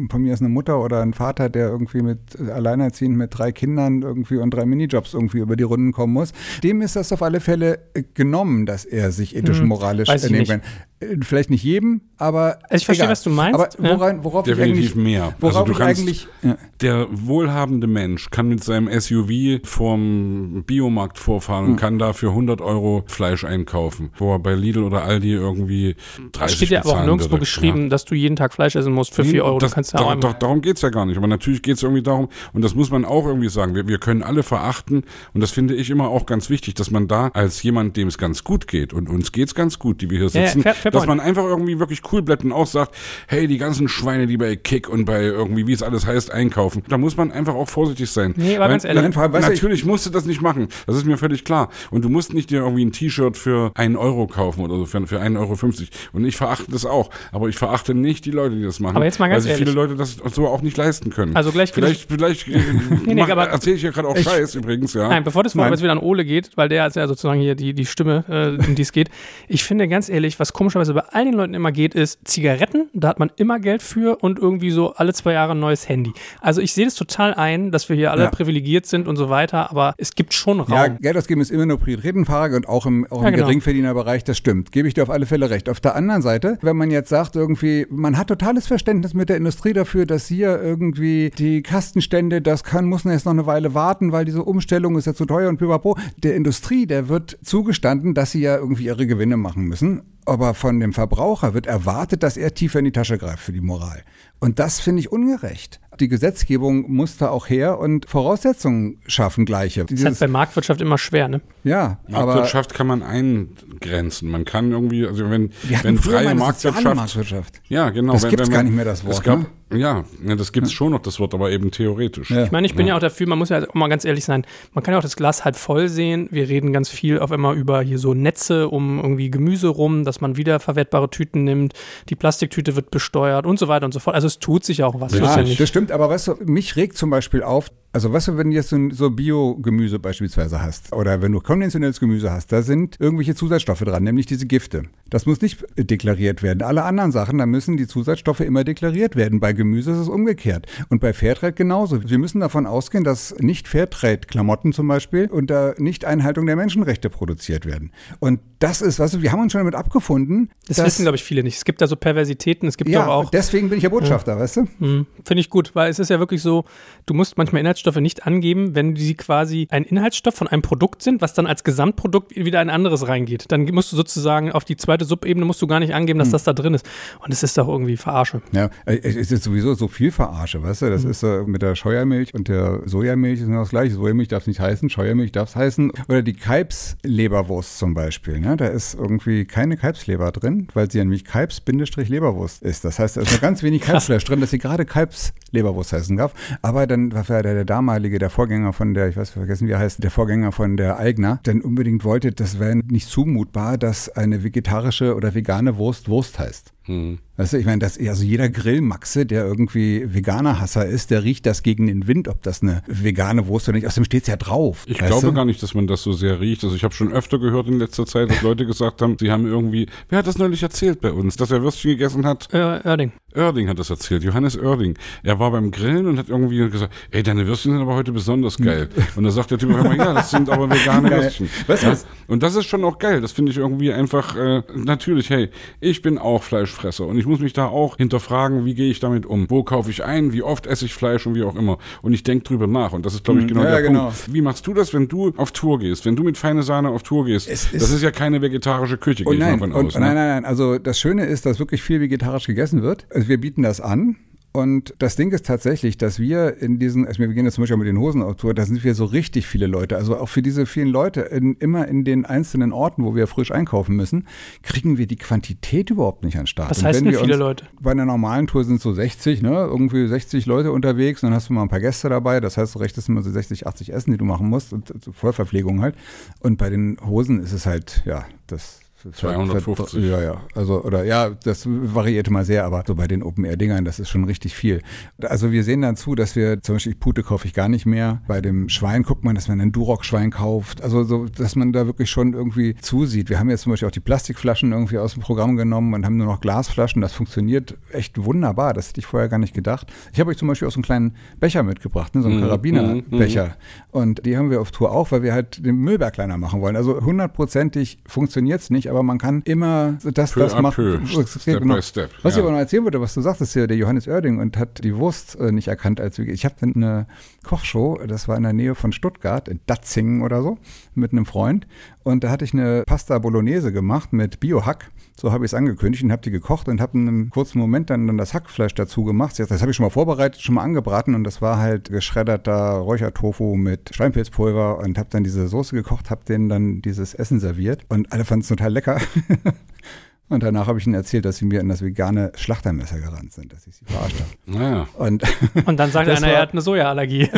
von mir ist eine Mutter oder ein Vater, der irgendwie mit alleinerziehend mit drei Kindern irgendwie und drei Minijobs irgendwie über die Runden kommen muss, dem ist das auf alle Fälle genommen, dass er sich ethisch und moralisch weiß ich nehmen nicht. kann. Äh, Vielleicht nicht jedem, aber. Also ich verstehe, egal. was du meinst, Aber ja. woran, worauf ich Definitiv eigentlich. mehr. Worauf Also du ich kannst- eigentlich. Ja. Der wohlhabende Mensch kann mit seinem SUV vorm Biomarkt vorfahren Hm. und kann da für 100 Euro Fleisch einkaufen, wo er bei Lidl oder Aldi irgendwie 30 steht ja auch nirgendwo würde. geschrieben, dass du jeden Tag Fleisch essen musst für 4 Euro. Das, du kannst ja da, auch doch, einmal. darum geht's ja gar nicht. Aber natürlich geht's irgendwie darum, und das muss man auch irgendwie sagen, wir, wir können alle verachten, und das finde ich immer auch ganz wichtig, dass man da als jemand, dem es ganz gut geht, und uns geht's ganz gut, die wir hier Ja, ja, sitzen, fair- dass point. man einfach irgendwie wirklich cool bleibt und auch sagt, hey, die ganzen Schweine, die bei Kick und bei irgendwie, wie es alles heißt, einkaufen, da muss man einfach auch vorsichtig sein. Nee, aber Weil ganz ehrlich- weißt du, ich- natürlich musst du das nicht machen. Das ist mir völlig klar. Und du musst nicht dir irgendwie ein T-Shirt für einen Euro kaufen oder so, für, für 1,50 Euro. Und ich verachte das auch. Aber ich verachte nicht die Leute, die das machen. Aber jetzt mal ganz weil sich viele ehrlich. Leute das so auch nicht leisten können. Also gleich vielleicht, vielleicht äh, nee, aber- erzähle ich ja gerade auch Ich- Scheiß übrigens, ja. Nein, bevor das jetzt wieder an Ole geht, weil der ist ja sozusagen hier die, die Stimme, äh, um die es geht. Ich finde ganz ehrlich, was komischerweise bei all den Leuten immer geht, ist Zigaretten. Da hat man immer Geld für und irgendwie so alle zwei Jahre ein neues Handy. Also ich sehe das total ein, dass wir hier alle Ja. privilegiert sind und so weiter, aber es gibt schon Raum. Ja, Geld ausgeben ist immer nur Prioritätenfrage und auch im, auch Ja, im genau. Geringverdienerbereich, das stimmt. Gebe ich dir auf alle Fälle recht. Auf der anderen Seite, wenn man jetzt sagt, irgendwie, man hat totales Verständnis mit der Industrie dafür, dass hier irgendwie die Kastenstände, das kann, muss jetzt noch eine Weile warten, weil diese Umstellung ist ja zu teuer und pipapo. Der Industrie, der wird zugestanden, dass sie ja irgendwie ihre Gewinne machen müssen. Aber von dem Verbraucher wird erwartet, dass er tiefer in die Tasche greift für die Moral. Und das finde ich ungerecht. Die Gesetzgebung muss da auch her und Voraussetzungen schaffen gleiche. Das ist halt bei Marktwirtschaft immer schwer, ne? Ja, aber Marktwirtschaft kann man eingrenzen. Man kann irgendwie, also wenn, wenn freie Marktwirtschaft, Marktwirtschaft. ja genau, Das gibt's wenn gar nicht mehr, das Es Wort, gab, ne? Ja, ja, das gibt's schon noch, das Wort, aber eben theoretisch. Ja. Ich meine, ich bin ja. auch dafür, man muss ja auch mal ganz ehrlich sein, man kann ja auch das Glas halb voll sehen. Wir reden ganz viel auf einmal über hier so Netze um irgendwie Gemüse rum, dass man wiederverwertbare Tüten nimmt, die Plastiktüte wird besteuert und so weiter und so fort. Also es tut sich ja auch was. Ja, ja das stimmt, aber weißt du, mich regt zum Beispiel auf, also du, wenn du jetzt so, Bio-Gemüse beispielsweise hast oder wenn du konventionelles Gemüse hast, da sind irgendwelche Zusatzstoffe dran, nämlich diese Gifte. Das muss nicht deklariert werden. Alle anderen Sachen, da müssen die Zusatzstoffe immer deklariert werden. Bei Gemüse ist es umgekehrt. Und bei Fairtrade genauso. Wir müssen davon ausgehen, dass nicht Fairtrade-Klamotten zum Beispiel unter Nicht-Einhaltung der Menschenrechte produziert werden. Und das ist, du, wir haben uns schon damit abgefunden. Das wissen, glaube ich, viele nicht. Es gibt da so Perversitäten, es gibt ja, auch. deswegen bin ich ja Botschafter, weißt du? Hm, Finde ich gut, weil es ist ja wirklich so, du musst manchmal Inhaltsstoffe nicht angeben, wenn sie quasi ein Inhaltsstoff von einem Produkt sind, was dann als Gesamtprodukt wieder in ein anderes reingeht. Dann musst du sozusagen auf die zweite Subebene musst du gar nicht angeben, dass das da drin ist. Und es ist doch irgendwie Verarsche. Ja, äh, es ist sowieso so viel Verarsche, weißt du? Das ist äh, mit der Scheuermilch und der Sojamilch ist genau das gleiche. Sojamilch darf es nicht heißen, Scheuermilch darf es heißen. Oder die Kalbsleberwurst zum Beispiel. Ne? Da ist irgendwie keine Kalbsleber drin, weil sie nämlich Kalbs-Leberwurst ist. Das heißt, da ist nur ganz wenig Kalbsfleisch drin, dass sie gerade Kalbsleberwurst heißen darf. Aber dann war der, der damalige, der Vorgänger von der, ich weiß vergessen, wie er heißt, der Vorgänger von der Eigner, dann unbedingt wollte, das wäre nicht zumutbar, dass eine vegetarische oder vegane Wurst Wurst heißt. Hm. Weißt du, ich meine, dass also jeder Grillmaxe, der irgendwie Veganer-Hasser ist, der riecht das gegen den Wind, ob das eine vegane Wurst oder nicht. Außerdem steht es ja drauf. Ich glaube du? gar nicht, dass man das so sehr riecht. Also ich habe schon öfter gehört in letzter Zeit, dass Leute gesagt haben, sie haben irgendwie, wer hat das neulich erzählt bei uns, dass er Würstchen gegessen hat? Äh, Oerding. Oerding hat das erzählt, Johannes Oerding. Er war beim Grillen und hat irgendwie gesagt, ey, deine Würstchen sind aber heute besonders geil. Und da sagt der Typ einfach, ja, das sind aber vegane. Würstchen. Weißt du ja? was? Und das ist schon auch geil. Das finde ich irgendwie einfach, äh, natürlich, hey, ich bin auch Fleischfresser und ich muss mich da auch hinterfragen, wie gehe ich damit um? Wo kaufe ich ein? Wie oft esse ich Fleisch und wie auch immer? Und ich denke drüber nach. Und das ist, glaube ich, genau Hm, Ja, der genau. Punkt. Wie machst du das, wenn du auf Tour gehst? Wenn du mit feine Sahne auf Tour gehst? Ist- das ist ja keine vegetarische Küche, gehe Und ich mal nein, von und, aus. nein, ne? nein, nein. Also das Schöne ist, dass wirklich viel vegetarisch gegessen wird. Also wir bieten das an. Und das Ding ist tatsächlich, dass wir in diesen, also wir beginnen jetzt zum Beispiel mit den Hosen auf Tour, da sind wir so richtig viele Leute. Also auch für diese vielen Leute, in, immer in den einzelnen Orten, wo wir frisch einkaufen müssen, kriegen wir die Quantität überhaupt nicht an den Start. Was Und heißt denn viele Leute? Bei einer normalen Tour sind es so 60, ne? Irgendwie 60 Leute unterwegs, dann hast du mal ein paar Gäste dabei. Das heißt, du rechnest immer so 60, 80 Essen, die du machen musst, und so Vollverpflegung halt. Und bei den Hosen ist es halt, ja, das 250. Ja, ja. Also, oder ja, das variierte mal sehr, aber so bei den Open-Air-Dingern, das ist schon richtig viel. Also wir sehen dann zu, dass wir, zum Beispiel Pute kaufe ich gar nicht mehr. Bei dem Schwein guckt man, dass man ein Duroc-Schwein kauft. Also so, dass man da wirklich schon irgendwie zusieht. Wir haben jetzt zum Beispiel auch die Plastikflaschen irgendwie aus dem Programm genommen und haben nur noch Glasflaschen. Das funktioniert echt wunderbar. Das hätte ich vorher gar nicht gedacht. Ich habe euch zum Beispiel auch so einen kleinen Becher mitgebracht, ne? so einen Mhm, Karabinerbecher. mhm, Und die haben wir auf Tour auch, weil wir halt den Müllberg kleiner machen wollen. Also hundertprozentig funktioniert es nicht, aber man kann immer das, Peu das machen. step by step, Was ich ja. aber noch erzählen wollte, was du sagtest hier, der Johannes Oerding und hat die Wurst äh, nicht erkannt als. Ich habe eine Kochshow, das war in der Nähe von Stuttgart, in Datzingen oder so, mit einem Freund. Und da hatte ich eine Pasta Bolognese gemacht mit Biohack. So habe ich es angekündigt und habe die gekocht und habe in einem kurzen Moment dann, dann das Hackfleisch dazu gemacht. Das habe ich schon mal vorbereitet, schon mal angebraten und das war halt geschredderter Räuchertofu mit Steinpilzpulver und habe dann diese Soße gekocht, habe denen dann dieses Essen serviert und alle fanden es total lecker. Und danach habe ich ihnen erzählt, dass sie mir in das vegane Schlachtermesser gerannt sind, dass ich sie verarscht habe. Naja. Und Und dann sagt Das einer, war- er hat eine Sojaallergie.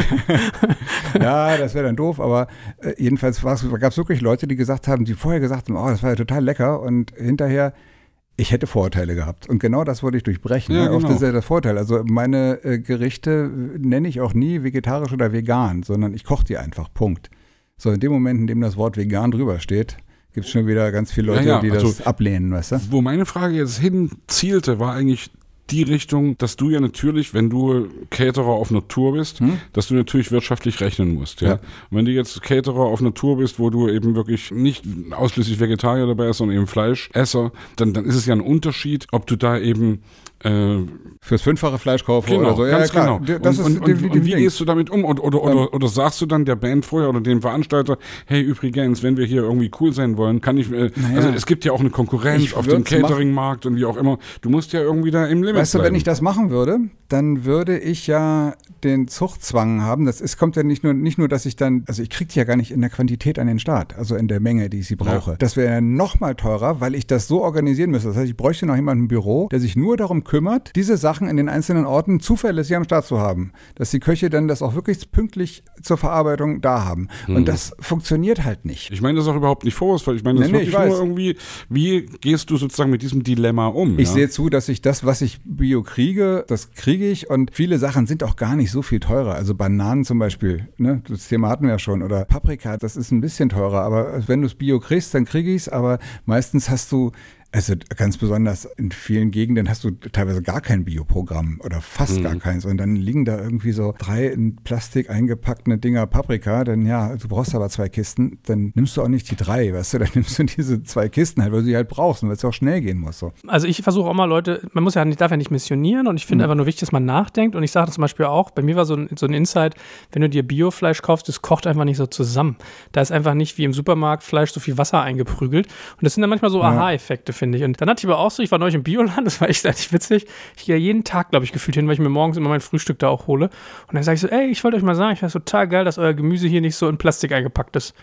ja, das wäre dann doof, aber äh, jedenfalls gab es wirklich Leute, die gesagt haben, die vorher gesagt haben, oh, das war ja total lecker und hinterher, ich hätte Vorurteile gehabt. Und genau das wollte ich durchbrechen. Ja, ne? Oft genau. ist ja der Vorteil. Also meine äh, Gerichte äh, nenne ich auch nie vegetarisch oder vegan, sondern ich koche die einfach. Punkt. So in dem Moment, in dem das Wort vegan drüber steht, gibt es schon wieder ganz viele Leute, Ja, ja, die also- das ablehnen, weißt du? Wo meine Frage jetzt hin zielte, war eigentlich die Richtung, dass du ja natürlich, wenn du Caterer auf einer Tour bist, Hm? dass du natürlich wirtschaftlich rechnen musst. Ja? Ja. Und wenn du jetzt Caterer auf einer Tour bist, wo du eben wirklich nicht ausschließlich Vegetarier dabei bist, sondern eben Fleischesser, dann, dann ist es ja ein Unterschied, ob du da eben äh, Fürs fünffache Fleisch kaufe Genau, oder so. ganz klar. genau. Das und, ist und, und, und wie gehst du damit um? Oder, oder, oder, oder sagst du dann der Band vorher oder dem Veranstalter, hey, übrigens, wenn wir hier irgendwie cool sein wollen, kann ich, äh, Naja. also es gibt ja auch eine Konkurrenz Ich auf dem. Catering-Markt und wie auch immer. Du musst ja irgendwie da im Limit Weißt du, bleiben. wenn ich das machen würde, dann würde ich ja den Zuchtzwang haben. Das ist, kommt ja nicht nur, nicht nur, dass ich dann, also ich kriege die ja gar nicht in der Quantität an den Start, also in der Menge, die ich sie brauche. Ja. Das wäre ja noch mal teurer, weil ich das so organisieren müsste. Das heißt, ich bräuchte noch jemanden im Büro, der sich nur darum kümmert, diese Sachen in den einzelnen Orten zuverlässig am Start zu haben. Dass die Köche dann das auch wirklich pünktlich zur Verarbeitung da haben. Mhm. Und das funktioniert halt nicht. Ich meine das auch überhaupt nicht vorwurfsvoll. Ich meine das Nee, nee, wirklich ich weiß. nur irgendwie, wie gehst du sozusagen mit diesem Dilemma um? Ich ja? sehe zu, dass ich das, was ich bio kriege, das kriege ich und viele Sachen sind auch gar nicht so viel teurer. Also Bananen zum Beispiel, ne? das Thema hatten wir ja schon. Oder Paprika, das ist ein bisschen teurer. Aber wenn du es bio kriegst, dann kriege ich es. Aber meistens hast du, also ganz besonders in vielen Gegenden hast du teilweise gar kein Bioprogramm oder fast gar keins. Und dann liegen da irgendwie so drei in Plastik eingepackte Dinger Paprika. Dann ja, du brauchst aber zwei Kisten, dann nimmst du auch nicht die drei, weißt du, dann nimmst du diese zwei Kisten halt, weil du sie halt brauchst und weil es auch schnell gehen muss. So. Also ich versuche auch mal Leute, man muss ja nicht, darf ja nicht missionieren und ich finde einfach nur wichtig, dass man nachdenkt und ich sage zum Beispiel auch, bei mir war so ein, so ein Insight, wenn du dir Biofleisch kaufst, das kocht einfach nicht so zusammen. Da ist einfach nicht wie im Supermarkt Fleisch so viel Wasser eingeprügelt und das sind dann manchmal so Aha-Effekte, finde ich. Und dann hatte ich aber auch so, ich war neulich im Bioland, das war echt eigentlich witzig. Ich gehe jeden Tag, glaube ich, gefühlt hin, weil ich mir morgens immer mein Frühstück da auch hole. Und dann sage ich so, ey, ich wollte euch mal sagen, ich finde total geil, dass euer Gemüse hier nicht so in Plastik eingepackt ist.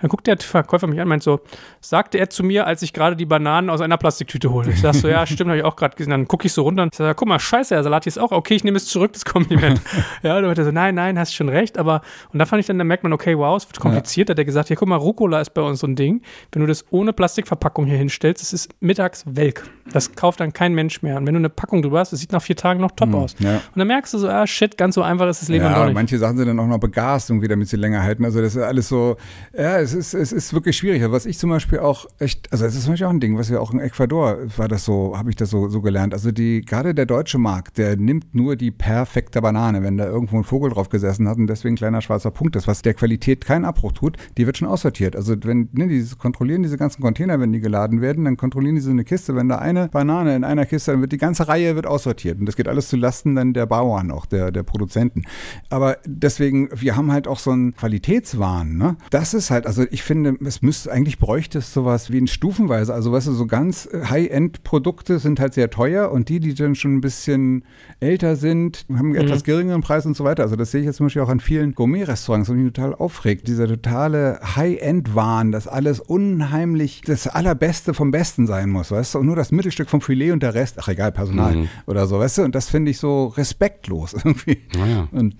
Dann guckt der Verkäufer mich an und meint so, sagte er zu mir, als ich gerade die Bananen aus einer Plastiktüte hole. Ich sag so, ja, stimmt, habe ich auch gerade gesehen. Dann gucke ich so runter und sage, guck mal, scheiße, der Salat hier ist auch, okay, ich nehme es zurück, das Kompliment. ja, dann hat er so, nein, nein, hast schon recht. Aber, und da fand ich dann, da merkt man, okay, wow, es wird kompliziert. Da hat er gesagt, ja, guck mal, Rucola ist bei uns so ein Ding. Wenn du das ohne Plastikverpackung hier hinstellst, es ist mittags welk. Das kauft dann kein Mensch mehr. Und wenn du eine Packung drüber hast, das sieht nach vier Tagen noch top aus. ja. Und dann merkst du so, ah, shit, ganz so einfach ist das Leben Ja, doch nicht. manche Sachen sind dann auch noch begast, irgendwie, damit sie länger halten. Also das ist alles so, ja, es ist, es ist wirklich schwierig. Aber was ich zum Beispiel auch echt, also es ist zum Beispiel auch ein Ding, was wir auch in Ecuador war das so, habe ich das so, so gelernt. Also die, gerade der deutsche Markt, der nimmt nur die perfekte Banane, wenn da irgendwo ein Vogel drauf gesessen hat und deswegen ein kleiner schwarzer Punkt ist, was der Qualität keinen Abbruch tut, die wird schon aussortiert. Also wenn, ne, die kontrollieren diese ganzen Container, wenn die geladen werden, dann kontrollieren die so eine Kiste. Wenn da eine Banane in einer Kiste, dann wird die ganze Reihe wird aussortiert. Und das geht alles zu Lasten dann der Bauern auch, der, der Produzenten. Aber deswegen, wir haben halt auch so einen Qualitätswahn, ne? Das ist halt, also ich finde, es müsste, eigentlich bräuchte es sowas wie ein Stufenweise. Also weißt du, so ganz High-End-Produkte sind halt sehr teuer und die, die dann schon ein bisschen älter sind, haben einen etwas geringeren Preis und so weiter. Also das sehe ich jetzt zum Beispiel auch an vielen Gourmet-Restaurants, und mich total aufregt. Dieser totale High-End-Wahn, dass alles unheimlich das Allerbeste vom Besten sein muss, weißt du? Und nur das Mittelstück vom Filet und der Rest, ach egal, Personal oder so, weißt du? Und das finde ich so respektlos irgendwie. Naja. Und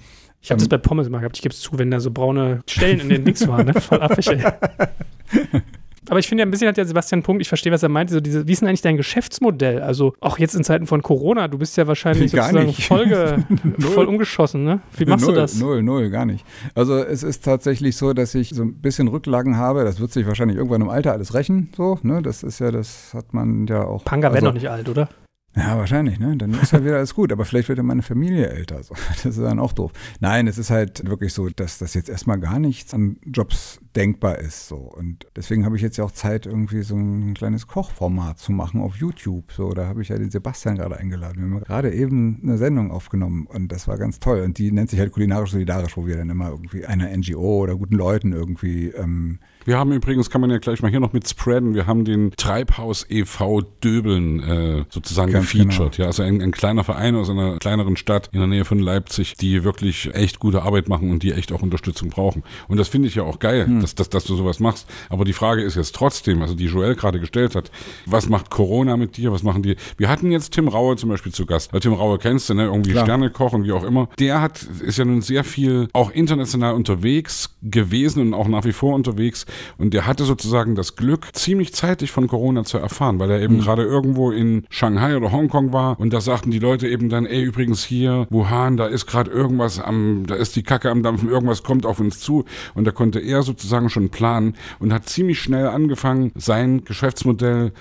Ich habe das bei Pommes immer gehabt. Ich gebe es zu, wenn da so braune Stellen in den Dings waren. Ne? Voll affig, ey. Aber ich finde ja ein bisschen hat ja Sebastian Punkt, ich verstehe, was er meint, so diese, wie ist denn eigentlich dein Geschäftsmodell? Also auch jetzt in Zeiten von Corona, du bist ja wahrscheinlich Gar sozusagen nicht. voll, ge, voll umgeschossen, ne? Wie machst null, du das? Null, null, gar nicht. Also es ist tatsächlich so, dass ich so ein bisschen Rücklagen habe. Das wird sich wahrscheinlich irgendwann im Alter alles rächen. So, ne? Das ist ja, das hat man ja auch. Panga also, wäre noch nicht alt, oder? Ja, wahrscheinlich, ne? Dann ist ja wieder alles gut. Aber vielleicht wird ja meine Familie älter. So. Das ist dann auch doof. Nein, es ist halt wirklich so, dass das jetzt erstmal gar nichts an Jobs denkbar ist. So. Und deswegen habe ich jetzt ja auch Zeit, irgendwie so ein kleines Kochformat zu machen auf YouTube. So, da habe ich ja den Sebastian gerade eingeladen. Wir haben gerade eben eine Sendung aufgenommen und das war ganz toll. Und die nennt sich halt kulinarisch solidarisch, wo wir dann immer irgendwie einer NGO oder guten Leuten irgendwie ähm, Wir haben übrigens, kann man ja gleich mal hier noch mit spreaden, wir haben den Treibhaus e.V. Döbeln äh, sozusagen Ganz gefeatured. genau. Ja, also ein, ein kleiner Verein aus einer kleineren Stadt in der Nähe von Leipzig, die wirklich echt gute Arbeit machen und die echt auch Unterstützung brauchen. Und das finde ich ja auch geil, Hm. dass, dass, dass du sowas machst. Aber die Frage ist jetzt trotzdem, also die Joel gerade gestellt hat, was macht Corona mit dir? Was machen die? Wir hatten jetzt Tim Raue zum Beispiel zu Gast. Weil Tim Raue kennst du, ne? Irgendwie Klar. Sternekoch und wie auch immer. Der hat, ist ja nun sehr viel auch international unterwegs gewesen und auch nach wie vor unterwegs. Und der hatte sozusagen das Glück, ziemlich zeitig von Corona zu erfahren, weil er eben gerade irgendwo in Shanghai oder Hongkong war. Und da sagten die Leute eben dann, ey, übrigens hier, Wuhan, da ist gerade irgendwas am, da ist die Kacke am Dampfen, irgendwas kommt auf uns zu. Und da konnte er sozusagen schon planen und hat ziemlich schnell angefangen, sein Geschäftsmodell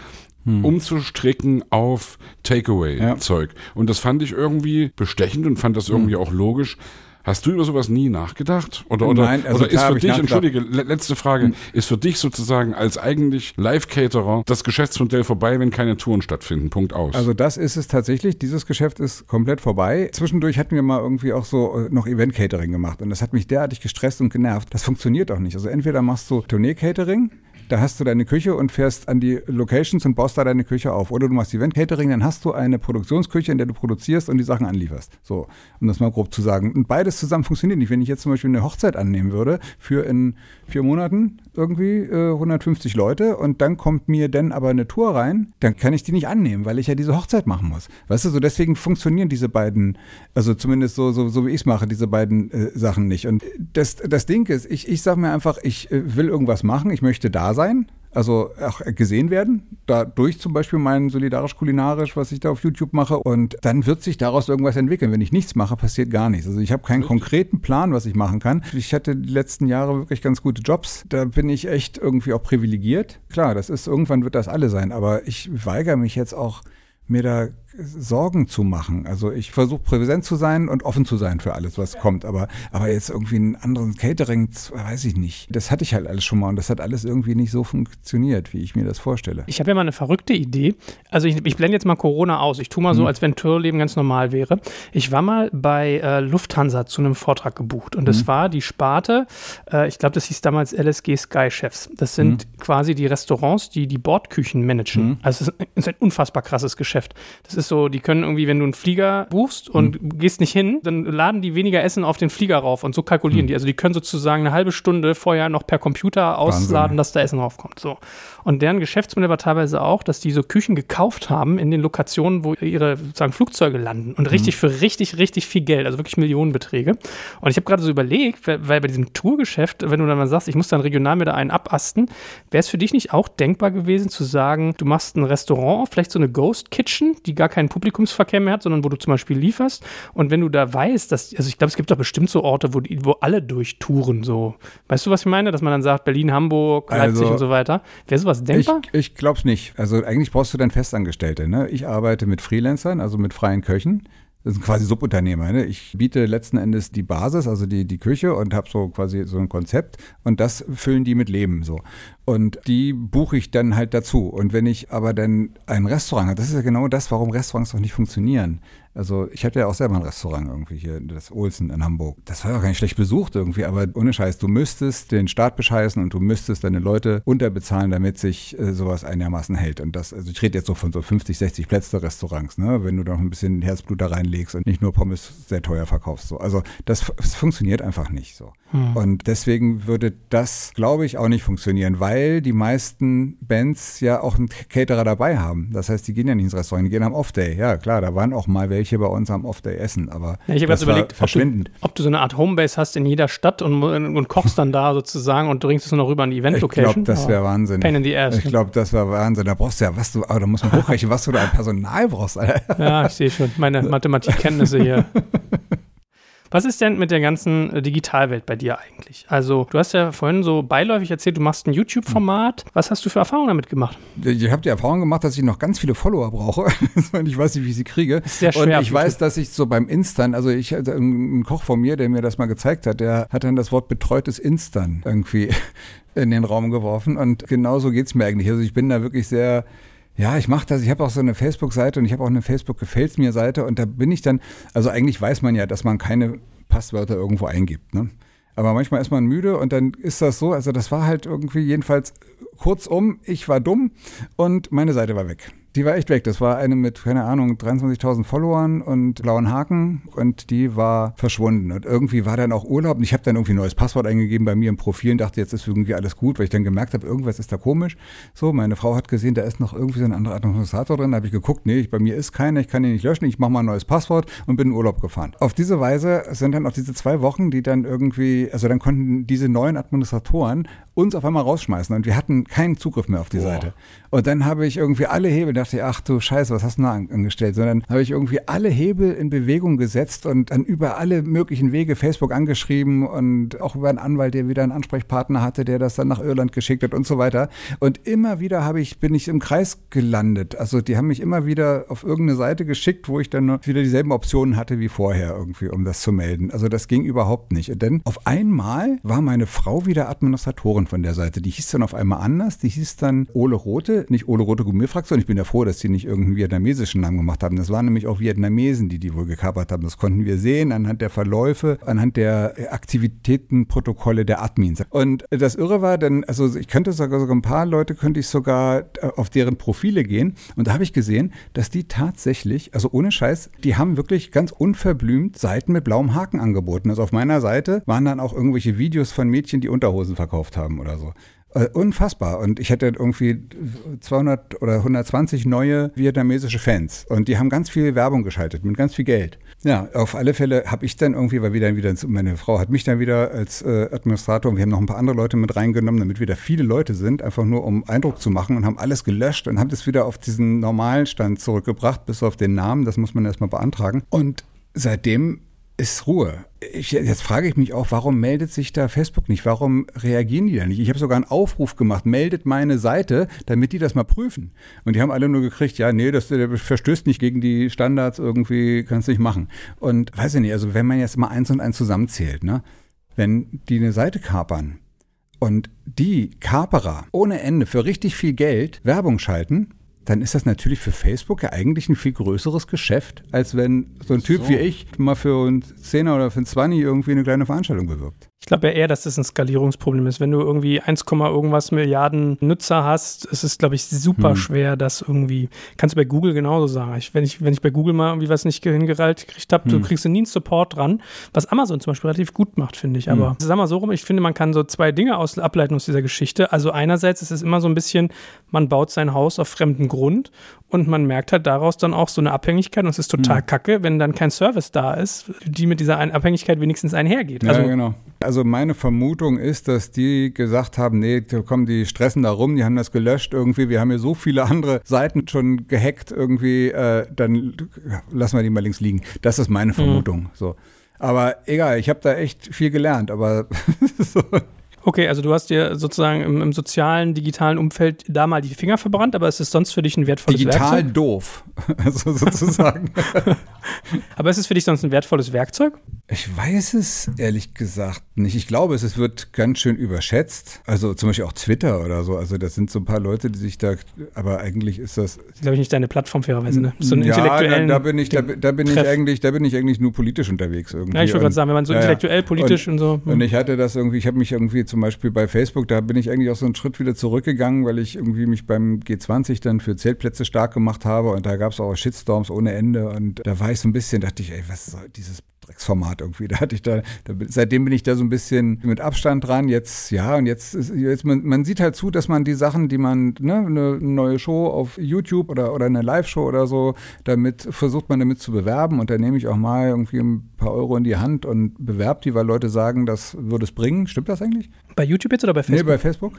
umzustricken auf Takeaway-Zeug. Und das fand ich irgendwie bestechend und fand das irgendwie auch logisch. Hast du über sowas nie nachgedacht? Oder, oder, Nein, also oder ist für dich, entschuldige, le- letzte Frage, ist für dich sozusagen als eigentlich Live-Caterer das Geschäftsmodell vorbei, wenn keine Touren stattfinden? Punkt aus. Also das ist es tatsächlich. Dieses Geschäft ist komplett vorbei. Zwischendurch hatten wir mal irgendwie auch so äh, noch Event-Catering gemacht und das hat mich derartig gestresst und genervt. Das funktioniert auch nicht. Also entweder machst du Tournee-Catering, da hast du deine Küche und fährst an die Locations und baust da deine Küche auf. Oder du machst Event-Catering, dann hast du eine Produktionsküche, in der du produzierst und die Sachen anlieferst. So, um das mal grob zu sagen. Und beides zusammen funktioniert nicht. Wenn ich jetzt zum Beispiel eine Hochzeit annehmen würde, für in vier Monaten irgendwie äh, 150 Leute und dann kommt mir dann aber eine Tour rein, dann kann ich die nicht annehmen, weil ich ja diese Hochzeit machen muss. Weißt du, so deswegen funktionieren diese beiden, also zumindest so, so, so wie ich es mache, diese beiden äh, Sachen nicht. Und das, das Ding ist, ich, ich sage mir einfach, ich äh, will irgendwas machen, ich möchte da sein, also auch gesehen werden, dadurch zum Beispiel mein solidarisch-kulinarisch, was ich da auf YouTube mache. Und dann wird sich daraus irgendwas entwickeln. Wenn ich nichts mache, passiert gar nichts. Also ich habe keinen konkreten Plan, was ich machen kann. Ich hatte die letzten Jahre wirklich ganz gute Jobs. Da bin ich echt irgendwie auch privilegiert. Klar, das ist, irgendwann wird das alle sein. Aber ich weigere mich jetzt auch, mir da Sorgen zu machen. Also ich versuche präsent zu sein und offen zu sein für alles, was kommt. Aber, aber jetzt irgendwie einen anderen Catering, weiß ich nicht. Das hatte ich halt alles schon mal und das hat alles irgendwie nicht so funktioniert, wie ich mir das vorstelle. Ich habe ja mal eine verrückte Idee. Also ich, ich blende jetzt mal Corona aus. Ich tue mal so, Mhm. als wenn Tourleben ganz normal wäre. Ich war mal bei äh, Lufthansa zu einem Vortrag gebucht und das war die Sparte, äh, ich glaube, das hieß damals LSG Sky Chefs. Das sind Mhm. quasi die Restaurants, die die Bordküchen managen. Also es ist, es ist ein unfassbar krasses Geschäft. Das ist so, die können irgendwie, wenn du einen Flieger buchst und Mhm. gehst nicht hin, dann laden die weniger Essen auf den Flieger rauf und so kalkulieren Mhm. die. Also die können sozusagen eine halbe Stunde vorher noch per Computer ausladen, dass da Essen raufkommt. So. Und deren Geschäftsmodell war teilweise auch, dass die so Küchen gekauft haben in den Lokationen, wo ihre sozusagen Flugzeuge landen und richtig für richtig, richtig viel Geld, also wirklich Millionenbeträge. Und ich habe gerade so überlegt, weil, bei diesem Tourgeschäft, wenn du dann mal sagst, ich muss dann regional mir da einen abasten, wäre es für dich nicht auch denkbar gewesen zu sagen, du machst ein Restaurant, vielleicht so eine Ghost Kitchen, die gar keinen Publikumsverkehr mehr hat, sondern wo du zum Beispiel lieferst. Und wenn du da weißt, dass, also ich glaube, es gibt doch bestimmt so Orte, wo, die, wo alle durchtouren, so. Weißt du, was ich meine? Dass man dann sagt, Berlin, Hamburg, Leipzig Also, und so weiter. Wäre sowas denkbar? Ich, ich glaube es nicht. Also eigentlich brauchst du dann Festangestellte. Ne? Ich arbeite mit Freelancern, also mit freien Köchen. Das sind quasi Subunternehmer. Ne? Ich biete letzten Endes die Basis, also die, die Küche und habe so quasi so ein Konzept und das füllen die mit Leben so. Und die buche ich dann halt dazu. Und wenn ich aber dann ein Restaurant habe, das ist ja genau das, warum Restaurants auch nicht funktionieren. Also ich hatte ja auch selber ein Restaurant irgendwie hier, das Olsen in Hamburg. Das war ja auch gar nicht schlecht besucht irgendwie, aber ohne Scheiß, du müsstest den Staat bescheißen und du müsstest deine Leute unterbezahlen, damit sich äh, sowas einigermaßen hält. Und das, also ich rede jetzt so von so 50, 60 Plätze Restaurants, ne, wenn du da noch ein bisschen Herzblut da reinlegst und nicht nur Pommes sehr teuer verkaufst. So. Also das, das funktioniert einfach nicht so. Und deswegen würde das, glaube ich, auch nicht funktionieren, weil weil die meisten Bands ja auch einen Caterer dabei haben. Das heißt, die gehen ja nicht ins Restaurant, die gehen am Off-Day. Ja, klar, da waren auch mal welche bei uns am Off-Day essen, aber Ja, ich habe jetzt überlegt, ob du, ob du so eine Art Homebase hast in jeder Stadt und, und kochst dann da sozusagen und bringst es nur noch rüber an die Ich Event-Location. glaube, das wäre Wahnsinn. Pain in the ass. Ich glaube, das war Wahnsinn. Da brauchst du ja, was du, aber da muss man hochrechnen, was du da an Personal brauchst, Alter. Ja, ich sehe schon. Meine Mathematikkenntnisse hier. Was ist denn mit der ganzen äh, Digitalwelt bei dir eigentlich? Also, du hast ja vorhin so beiläufig erzählt, du machst ein YouTube-Format. Was hast du für Erfahrungen damit gemacht? Ich habe die Erfahrung gemacht, dass ich noch ganz viele Follower brauche. ich weiß nicht, wie ich sie kriege. Ist sehr schwer Und ich weiß, dass ich so beim Instant, also ich hatte ein Koch von mir, der mir das mal gezeigt hat, der hat dann das Wort betreutes Instant irgendwie in den Raum geworfen. Und genauso geht's mir eigentlich. Also ich bin da wirklich sehr. Ja, ich mache das. Ich habe auch so eine Facebook-Seite und ich habe auch eine Facebook-Gefällt's mir Seite und da bin ich dann, also eigentlich weiß man ja, dass man keine Passwörter irgendwo eingibt. Ne? Aber manchmal ist man müde und dann ist das so, also das war halt irgendwie jedenfalls kurzum, ich war dumm und meine Seite war weg. Die war echt weg. Das war eine mit, keine Ahnung, 23.000 Followern und blauen Haken und die war verschwunden. Und irgendwie war dann auch Urlaub und ich habe dann irgendwie ein neues Passwort eingegeben bei mir im Profil und dachte, jetzt ist irgendwie alles gut, weil ich dann gemerkt habe, irgendwas ist da komisch. So, meine Frau hat gesehen, da ist noch irgendwie so ein anderer Administrator drin. Da habe ich geguckt, nee, bei mir ist keiner, ich kann ihn nicht löschen, ich mache mal ein neues Passwort und bin in Urlaub gefahren. Auf diese Weise sind dann auch diese zwei Wochen, die dann irgendwie, also dann konnten diese neuen Administratoren uns auf einmal rausschmeißen und wir hatten keinen Zugriff mehr auf die Seite. Und dann habe ich irgendwie alle Hebel, dachte ich, ach du Scheiße, was hast du da an- angestellt? Sondern habe ich irgendwie alle Hebel in Bewegung gesetzt und dann über alle möglichen Wege Facebook angeschrieben und auch über einen Anwalt, der wieder einen Ansprechpartner hatte, der das dann nach Irland geschickt hat und so weiter. Und immer wieder habe ich, bin ich im Kreis gelandet. Also die haben mich immer wieder auf irgendeine Seite geschickt, wo ich dann wieder dieselben Optionen hatte wie vorher irgendwie, um das zu melden. Also das ging überhaupt nicht. Und dann auf einmal war meine Frau wieder Administratorin von der Seite. Die hieß dann auf einmal anders. Die hieß dann Ole Rote, nicht Ole Rote Gummifraktion. Ich bin ja froh, dass die nicht irgendeinen vietnamesischen Namen gemacht haben. Das waren nämlich auch Vietnamesen, die die wohl gekapert haben. Das konnten wir sehen anhand der Verläufe, anhand der äh, Aktivitätenprotokolle der Admins. Und das Irre war, denn, also ich könnte sogar, sogar ein paar Leute könnte ich sogar äh, auf deren Profile gehen. Und da habe ich gesehen, dass die tatsächlich, also ohne Scheiß, die haben wirklich ganz unverblümt Seiten mit blauem Haken angeboten. Also auf meiner Seite waren dann auch irgendwelche Videos von Mädchen, die Unterhosen verkauft haben oder so. Äh, Unfassbar. Und ich hatte irgendwie 200 oder 120 neue vietnamesische Fans. Und die haben ganz viel Werbung geschaltet, mit ganz viel Geld. Ja, auf alle Fälle habe ich dann irgendwie, weil wir dann wieder, meine Frau hat mich dann wieder als äh, Administrator und wir haben noch ein paar andere Leute mit reingenommen, damit wieder viele Leute sind, einfach nur um Eindruck zu machen und haben alles gelöscht und haben das wieder auf diesen normalen Stand zurückgebracht, bis auf den Namen. Das muss man erstmal beantragen. Und seitdem ist Ruhe. Ich, jetzt frage ich mich auch, warum meldet sich da Facebook nicht? Warum reagieren die da nicht? Ich habe sogar einen Aufruf gemacht, meldet meine Seite, damit die das mal prüfen. Und die haben alle nur gekriegt, ja, nee, das der verstößt nicht gegen die Standards, irgendwie kannst du nicht machen. Und weiß ich nicht, also wenn man jetzt mal eins und eins zusammenzählt, ne? Wenn die eine Seite kapern und die Kaperer ohne Ende für richtig viel Geld Werbung schalten, dann ist das natürlich für Facebook ja eigentlich ein viel größeres Geschäft, als wenn so ein Typ So. wie ich mal für einen Zehner oder für einen Zwanni irgendwie eine kleine Veranstaltung bewirbt. Ich glaube ja eher, dass das ein Skalierungsproblem ist. Wenn du irgendwie 1, irgendwas Milliarden Nutzer hast, ist es, glaube ich, super Hm. schwer, das irgendwie. Kannst du bei Google genauso sagen. Ich, wenn, ich, wenn ich bei Google mal irgendwie was nicht hingereilt gekriegt habe, du Hm. kriegst nie einen Support dran, was Amazon zum Beispiel relativ gut macht, finde ich. Aber Hm. sag mal so rum, ich finde, man kann so zwei Dinge aus, ableiten aus dieser Geschichte. Also einerseits ist es immer so ein bisschen, man baut sein Haus auf fremdem Grund und man merkt halt daraus dann auch so eine Abhängigkeit und es ist total Hm. kacke, wenn dann kein Service da ist, die mit dieser Abhängigkeit wenigstens einhergeht. Also ja, genau. Also meine Vermutung ist, dass die gesagt haben, nee, komm, die stressen da rum, die haben das gelöscht irgendwie, wir haben hier so viele andere Seiten schon gehackt irgendwie, äh, dann lassen wir die mal links liegen. Das ist meine Vermutung. So. Aber egal, ich habe da echt viel gelernt, aber so. Okay, also du hast dir sozusagen im, im sozialen, digitalen Umfeld da mal die Finger verbrannt, aber es ist sonst für dich ein wertvolles digital Werkzeug. doof. Also sozusagen. Aber ist es für dich sonst ein wertvolles Werkzeug? Ich weiß es ehrlich gesagt nicht. Ich glaube, es es wird ganz schön überschätzt. Also zum Beispiel auch Twitter oder so. Also das sind so ein paar Leute, die sich da, aber eigentlich ist das. Das ist, glaube ich, nicht deine Plattform fairerweise, ne? So einen ja, da, intellektuellen. da bin ich, da, da bin ich Treff. eigentlich, da bin ich eigentlich nur politisch unterwegs irgendwie. ja, ich wollte gerade Und- sagen, wenn man so ja, intellektuell, politisch und, so. hm. Und ich hatte das irgendwie, ich habe mich irgendwie zum Beispiel bei Facebook, da bin ich eigentlich auch so einen Schritt wieder zurückgegangen, weil ich irgendwie mich beim G20 dann für Zeltplätze stark gemacht habe. Und da gab es auch Shitstorms ohne Ende. Und da war ich so ein bisschen, dachte ich, ey, was soll dieses Drecksformat irgendwie. Da hatte ich da, da, seitdem bin ich da so ein bisschen mit Abstand dran. Jetzt, ja, und jetzt ist, jetzt, man, man sieht halt zu, dass man die Sachen, die man, ne, eine neue Show auf YouTube oder, oder eine Live-Show oder so, damit versucht man damit zu bewerben und da nehme ich auch mal irgendwie ein paar Euro in die Hand und bewerbe die, weil Leute sagen, das würde es bringen. Stimmt das eigentlich? Bei YouTube jetzt oder bei Facebook? Nee, bei Facebook.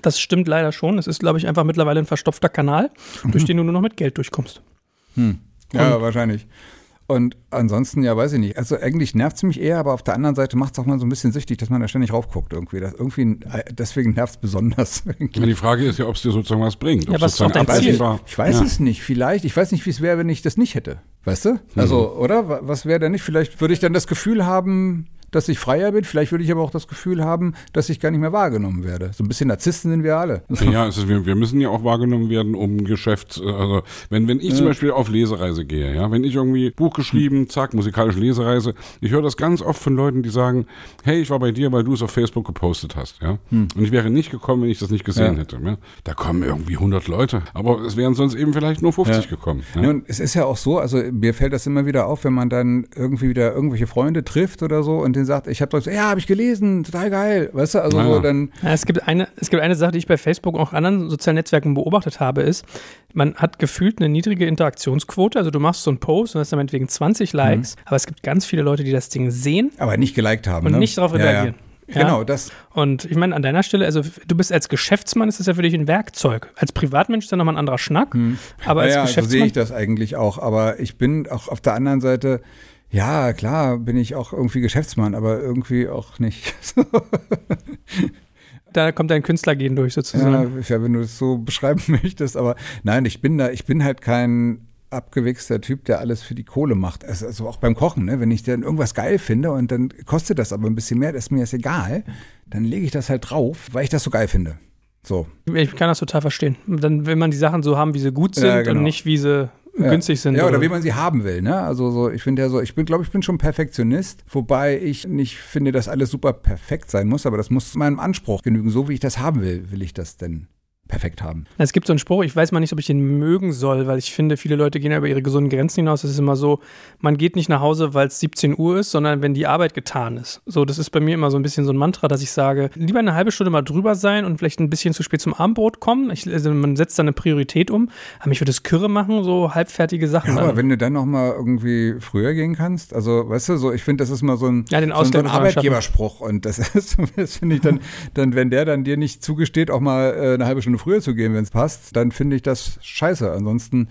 Das stimmt leider schon. Es ist, glaube ich, einfach mittlerweile ein verstopfter Kanal, mhm. durch den du nur noch mit Geld durchkommst. Hm. Ja, und wahrscheinlich. Und ansonsten, ja, weiß ich nicht. Also eigentlich nervt es mich eher, aber auf der anderen Seite macht es auch mal so ein bisschen süchtig, dass man da ständig raufguckt irgendwie. Das irgendwie deswegen nervt es besonders. Ja, die Frage ist ja, ob es dir sozusagen was bringt. Ja, was ist dein Ziel? War. Ich weiß ja. es nicht. Vielleicht. Ich weiß nicht, wie es wäre, wenn ich das nicht hätte. Weißt du? Also, mhm. oder? Was wäre denn nicht? Vielleicht würde ich dann das Gefühl haben, dass ich freier bin. Vielleicht würde ich aber auch das Gefühl haben, dass ich gar nicht mehr wahrgenommen werde. So ein bisschen Narzissten sind wir alle. Ja, ist, wir, wir, müssen ja auch wahrgenommen werden, um Geschäft, also wenn, wenn ich ja. zum Beispiel auf Lesereise gehe, ja, wenn ich irgendwie Buch geschrieben, zack, musikalische Lesereise, ich höre das ganz oft von Leuten, die sagen, hey, ich war bei dir, weil du es auf Facebook gepostet hast, ja. Hm. Und ich wäre nicht gekommen, wenn ich das nicht gesehen ja. hätte. Ja? Da kommen irgendwie 100 Leute, aber es wären sonst eben vielleicht nur 50 gekommen. Und es ist ja auch so, also mir fällt das immer wieder auf, wenn man dann irgendwie wieder irgendwelche Freunde trifft oder so und den sagt, ich habe doch so, ja, habe ich gelesen, total geil, weißt du, also naja. so dann. Ja, es gibt eine, es gibt eine Sache, die ich bei Facebook und auch anderen sozialen Netzwerken beobachtet habe, ist, man hat gefühlt eine niedrige Interaktionsquote, also du machst so einen Post und hast dann meinetwegen 20 Likes, mhm. aber es gibt ganz viele Leute, die das Ding sehen. Aber nicht geliked haben. Und ne? nicht darauf reagieren. Ja, ja. Genau, das. Und ich meine, an deiner Stelle, also du bist als Geschäftsmann, ist das ja für dich ein Werkzeug. Als Privatmensch ist ja nochmal ein anderer Schnack. Hm. Aber als ja, Geschäftsmann. so sehe ich das eigentlich auch. Aber ich bin auch auf der anderen Seite, ja, klar, bin ich auch irgendwie Geschäftsmann, aber irgendwie auch nicht. da kommt dein Künstlergehen durch sozusagen. Ja, wenn du es so beschreiben möchtest, aber nein, ich bin da, ich bin halt kein abgewichster Typ, der alles für die Kohle macht. Also, also auch beim Kochen, ne? wenn ich dann irgendwas geil finde und dann kostet das aber ein bisschen mehr, das ist mir jetzt egal, dann lege ich das halt drauf, weil ich das so geil finde. So. Ich kann das total verstehen. Dann will man die Sachen so haben, wie sie gut sind ja, genau. und nicht wie sie ja. günstig sind. Ja, oder, oder wie man sie haben will. Ne? Also so, ich finde ja so, ich bin, glaube ich, bin schon Perfektionist, wobei ich nicht finde, dass alles super perfekt sein muss, aber das muss meinem Anspruch genügen. So wie ich das haben will, will ich das denn perfekt haben. Es gibt so einen Spruch, ich weiß mal nicht, ob ich den mögen soll, weil ich finde, viele Leute gehen ja über ihre gesunden Grenzen hinaus. Es ist immer so, man geht nicht nach Hause, weil es 17 Uhr ist, sondern wenn die Arbeit getan ist. So, das ist bei mir immer so ein bisschen so ein Mantra, dass ich sage, lieber eine halbe Stunde mal drüber sein und vielleicht ein bisschen zu spät zum Abendbrot kommen. Ich, also man setzt da eine Priorität um. Aber mich würde es Kürre machen, so halbfertige Sachen. Ja, aber wenn du dann noch mal irgendwie früher gehen kannst, also weißt du, so ich finde, das ist mal so ein, ja, so, so ein Arbeitgeberspruch und das, das finde ich dann, dann, wenn der dann dir nicht zugesteht, auch mal äh, eine halbe Stunde früher zu gehen, wenn es passt, dann finde ich das scheiße. Ansonsten,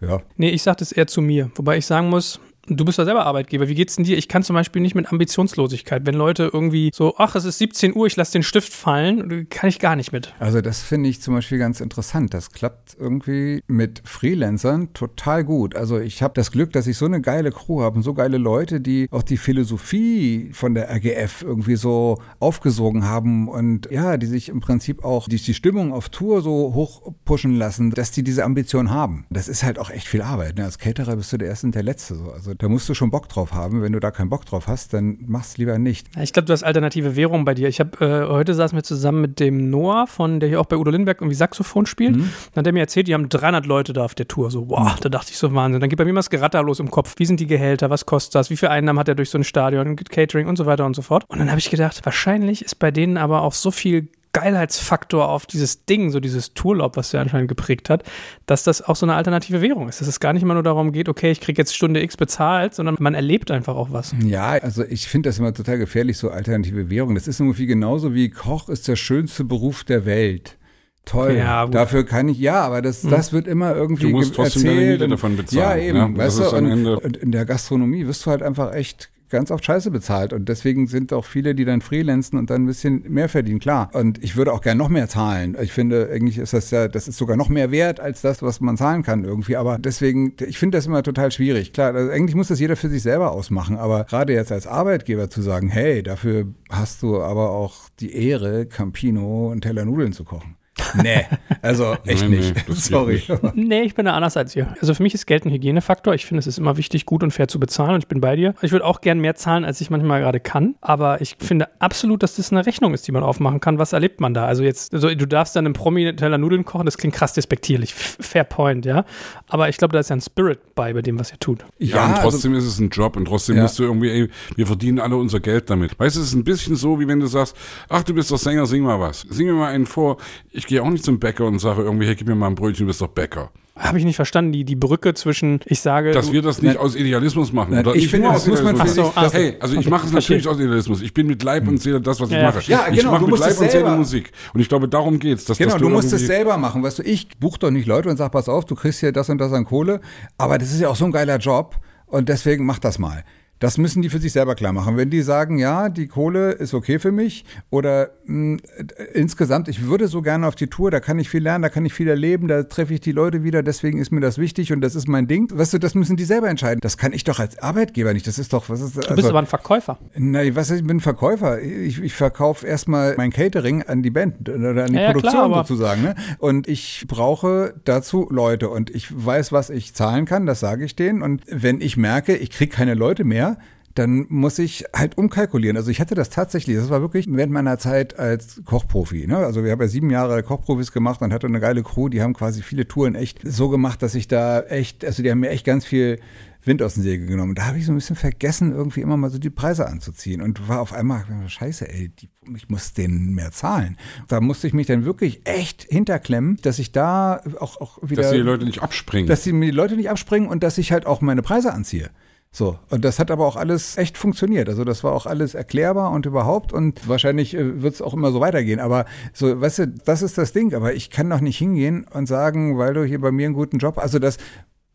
ja. Nee, ich sage das eher zu mir. Wobei ich sagen muss, Du bist ja selber Arbeitgeber. Wie geht's denn dir? Ich kann zum Beispiel nicht mit Ambitionslosigkeit. Wenn Leute irgendwie so, ach, es ist 17 Uhr, ich lasse den Stift fallen, kann ich gar nicht mit. Also das finde ich zum Beispiel ganz interessant. Das klappt irgendwie mit Freelancern total gut. Also ich habe das Glück, dass ich so eine geile Crew habe und so geile Leute, die auch die Philosophie von der RGF irgendwie so aufgesogen haben und ja, die sich im Prinzip auch die, die Stimmung auf Tour so hoch pushen lassen, dass die diese Ambition haben. Das ist halt auch echt viel Arbeit. Ne? Als Caterer bist du der Erste und der Letzte. So. Also da musst du schon Bock drauf haben. Wenn du da keinen Bock drauf hast, dann mach's lieber nicht. Ich glaube, du hast alternative Währung bei dir. Ich habe äh, heute saßen wir zusammen mit dem Noah von der hier auch bei Udo Lindenberg irgendwie Saxophon spielt. Mhm. Dann hat er mir erzählt, die haben 300 Leute da auf der Tour. So, wow, da dachte ich so Wahnsinn. Dann geht bei mir mal das Geratter los im Kopf. Wie sind die Gehälter? Was kostet das? Wie viel Einnahmen hat er durch so ein Stadion? Catering und so weiter und so fort. Und dann habe ich gedacht, wahrscheinlich ist bei denen aber auch so viel Geilheitsfaktor auf dieses Ding, so dieses Tourlaub, was der anscheinend geprägt hat, dass das auch so eine alternative Währung ist. Dass es gar nicht immer nur darum geht, okay, ich kriege jetzt Stunde X bezahlt, sondern man erlebt einfach auch was. Ja, also ich finde das immer total gefährlich, so alternative Währung. Das ist irgendwie genauso wie Koch ist der schönste Beruf der Welt. Toll. Ja, Dafür kann ich, ja, aber das, hm. das wird immer irgendwie du musst trotzdem erzählt. Deine davon bezahlen. Ja, eben. Ja, weißt du, und, und in der Gastronomie wirst du halt einfach echt ganz oft Scheiße bezahlt. Und deswegen sind auch viele, die dann freelancen und dann ein bisschen mehr verdienen, klar. Und ich würde auch gerne noch mehr zahlen. Ich finde, eigentlich ist das ja, das ist sogar noch mehr wert als das, was man zahlen kann irgendwie. Aber deswegen, ich finde das immer total schwierig. Klar, also eigentlich muss das jeder für sich selber ausmachen. Aber gerade jetzt als Arbeitgeber zu sagen, hey, dafür hast du aber auch die Ehre, Campino und Teller Nudeln zu kochen. Nee, also echt Nee, nee, nicht. geht Sorry. nicht. Nee, ich bin da anders als ihr. Also für mich ist Geld ein Hygienefaktor. Ich finde, es ist immer wichtig, gut und fair zu bezahlen und ich bin bei dir. Ich würde auch gern mehr zahlen, als ich manchmal gerade kann. Aber ich finde absolut, dass das eine Rechnung ist, die man aufmachen kann. Was erlebt man da? Also jetzt, also du darfst dann im Promi Teller Nudeln kochen, das klingt krass despektierlich. Fair point, ja. Aber ich glaube, da ist ja ein Spirit bei, bei dem, was ihr tut. Ja, und also- trotzdem ist es ein Job und trotzdem Ja. musst du irgendwie, ey, wir verdienen alle unser Geld damit. Weißt du, es ist ein bisschen so, wie wenn du sagst, ach, du bist doch Sänger, sing mal was. Sing mir mal einen vor. Ich gehe auch nicht zum Bäcker und sage irgendwie, hey, gib mir mal ein Brötchen, du bist doch Bäcker. Habe ich nicht verstanden, die, die Brücke zwischen, ich sage, Dass du- wir das nicht Nein. aus Idealismus machen. Nein, Oder ich nicht finde, das muss man für sich- hey, also ich Okay, mache es verstehe. natürlich aus Idealismus. Ich bin mit Leib und Seele das, was ich Ja, mache. verstehe. Ja, ich genau, mache du mit Leib es und Seele Musik. Und ich glaube, darum geht's. Dass, Genau, dass du musst es selber machen. Weißt du, ich buche doch nicht Leute und sag, pass auf, du kriegst hier das und das an Kohle. Aber das ist ja auch so ein geiler Job. Und deswegen mach das mal. Das müssen die für sich selber klar machen. Wenn die sagen, ja, die Kohle ist okay für mich oder mh, äh, insgesamt, ich würde so gerne auf die Tour, da kann ich viel lernen, da kann ich viel erleben, da treffe ich die Leute wieder, deswegen ist mir das wichtig und das ist mein Ding. Weißt du, das müssen die selber entscheiden. Das kann ich doch als Arbeitgeber nicht. Das ist doch, was ist du also, bist aber ein Verkäufer. Nein, was ich bin Verkäufer. Ich, ich verkaufe erstmal mein Catering an die Band oder an die Ja, ja, Produktion klar, aber- sozusagen. Ne? Und ich brauche dazu Leute und ich weiß, was ich zahlen kann, das sage ich denen. Und wenn ich merke, ich kriege keine Leute mehr, dann muss ich halt umkalkulieren. Also ich hatte das tatsächlich, das war wirklich während meiner Zeit als Kochprofi. Ne? Also wir haben ja sieben Jahre Kochprofis gemacht und hatte eine geile Crew, die haben quasi viele Touren echt so gemacht, dass ich da echt, also die haben mir echt ganz viel Wind aus den Segel genommen. Da habe ich so ein bisschen vergessen, irgendwie immer mal so die Preise anzuziehen und war auf einmal, scheiße, ey, die, ich muss denen mehr zahlen. Da musste ich mich dann wirklich echt hinterklemmen, dass ich da auch, auch wieder, Dass die Leute nicht abspringen. dass die, Leute nicht abspringen und dass ich halt auch meine Preise anziehe. So, und das hat aber auch alles echt funktioniert. Also das war auch alles erklärbar und überhaupt und wahrscheinlich äh, wird es auch immer so weitergehen. Aber so, weißt du, das ist das Ding. Aber ich kann doch nicht hingehen und sagen, weil du hier bei mir einen guten Job, also das,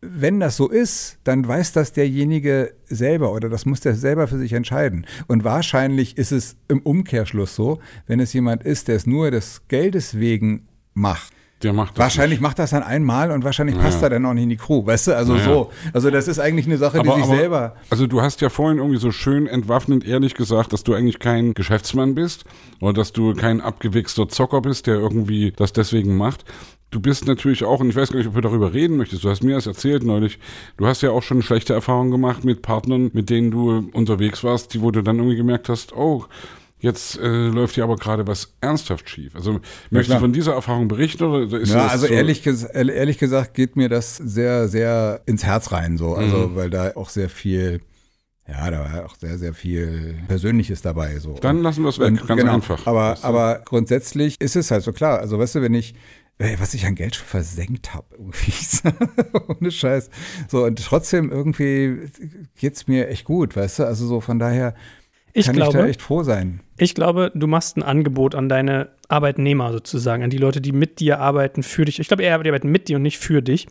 wenn das so ist, dann weiß das derjenige selber oder das muss der selber für sich entscheiden. Und wahrscheinlich ist es im Umkehrschluss so, wenn es jemand ist, der es nur des Geldes wegen macht. Der macht das Wahrscheinlich macht das dann einmal und wahrscheinlich passt Ja. er dann auch nicht in die Crew, weißt du? Also Ja. so. Also das ist eigentlich eine Sache, die sich selber. Also du hast ja vorhin irgendwie so schön entwaffnend ehrlich gesagt, dass du eigentlich kein Geschäftsmann bist oder dass du kein abgewichster Zocker bist, der irgendwie das deswegen macht. Du bist natürlich auch, und ich weiß gar nicht, ob du darüber reden möchtest, du hast mir das erzählt neulich, du hast ja auch schon schlechte Erfahrungen gemacht mit Partnern, mit denen du unterwegs warst, die, wo du dann irgendwie gemerkt hast, oh, jetzt äh, läuft hier aber gerade was ernsthaft schief. Also möchtest klar. du von dieser Erfahrung berichten oder ist Ja, das also so, ehrlich, ges ehrlich gesagt geht mir das sehr, sehr ins Herz rein, so. Also, Mhm. weil da auch sehr viel, ja, da war auch sehr, sehr viel Persönliches dabei, so. Dann lassen wir es weg, Und ganz genau, einfach. Aber, Weißt du? aber grundsätzlich ist es halt so klar. Also, weißt du, wenn ich, was ich an Geld schon versenkt habe, irgendwie. Ohne Scheiß. So, und trotzdem irgendwie geht's mir echt gut, weißt du? Also, so von daher Ich kann ich da glaube, echt froh sein. Ich glaube, du machst ein Angebot an deine Arbeitnehmer sozusagen, an die Leute, die mit dir arbeiten, für dich. Ich glaube, eher, die arbeiten mit dir und nicht für dich.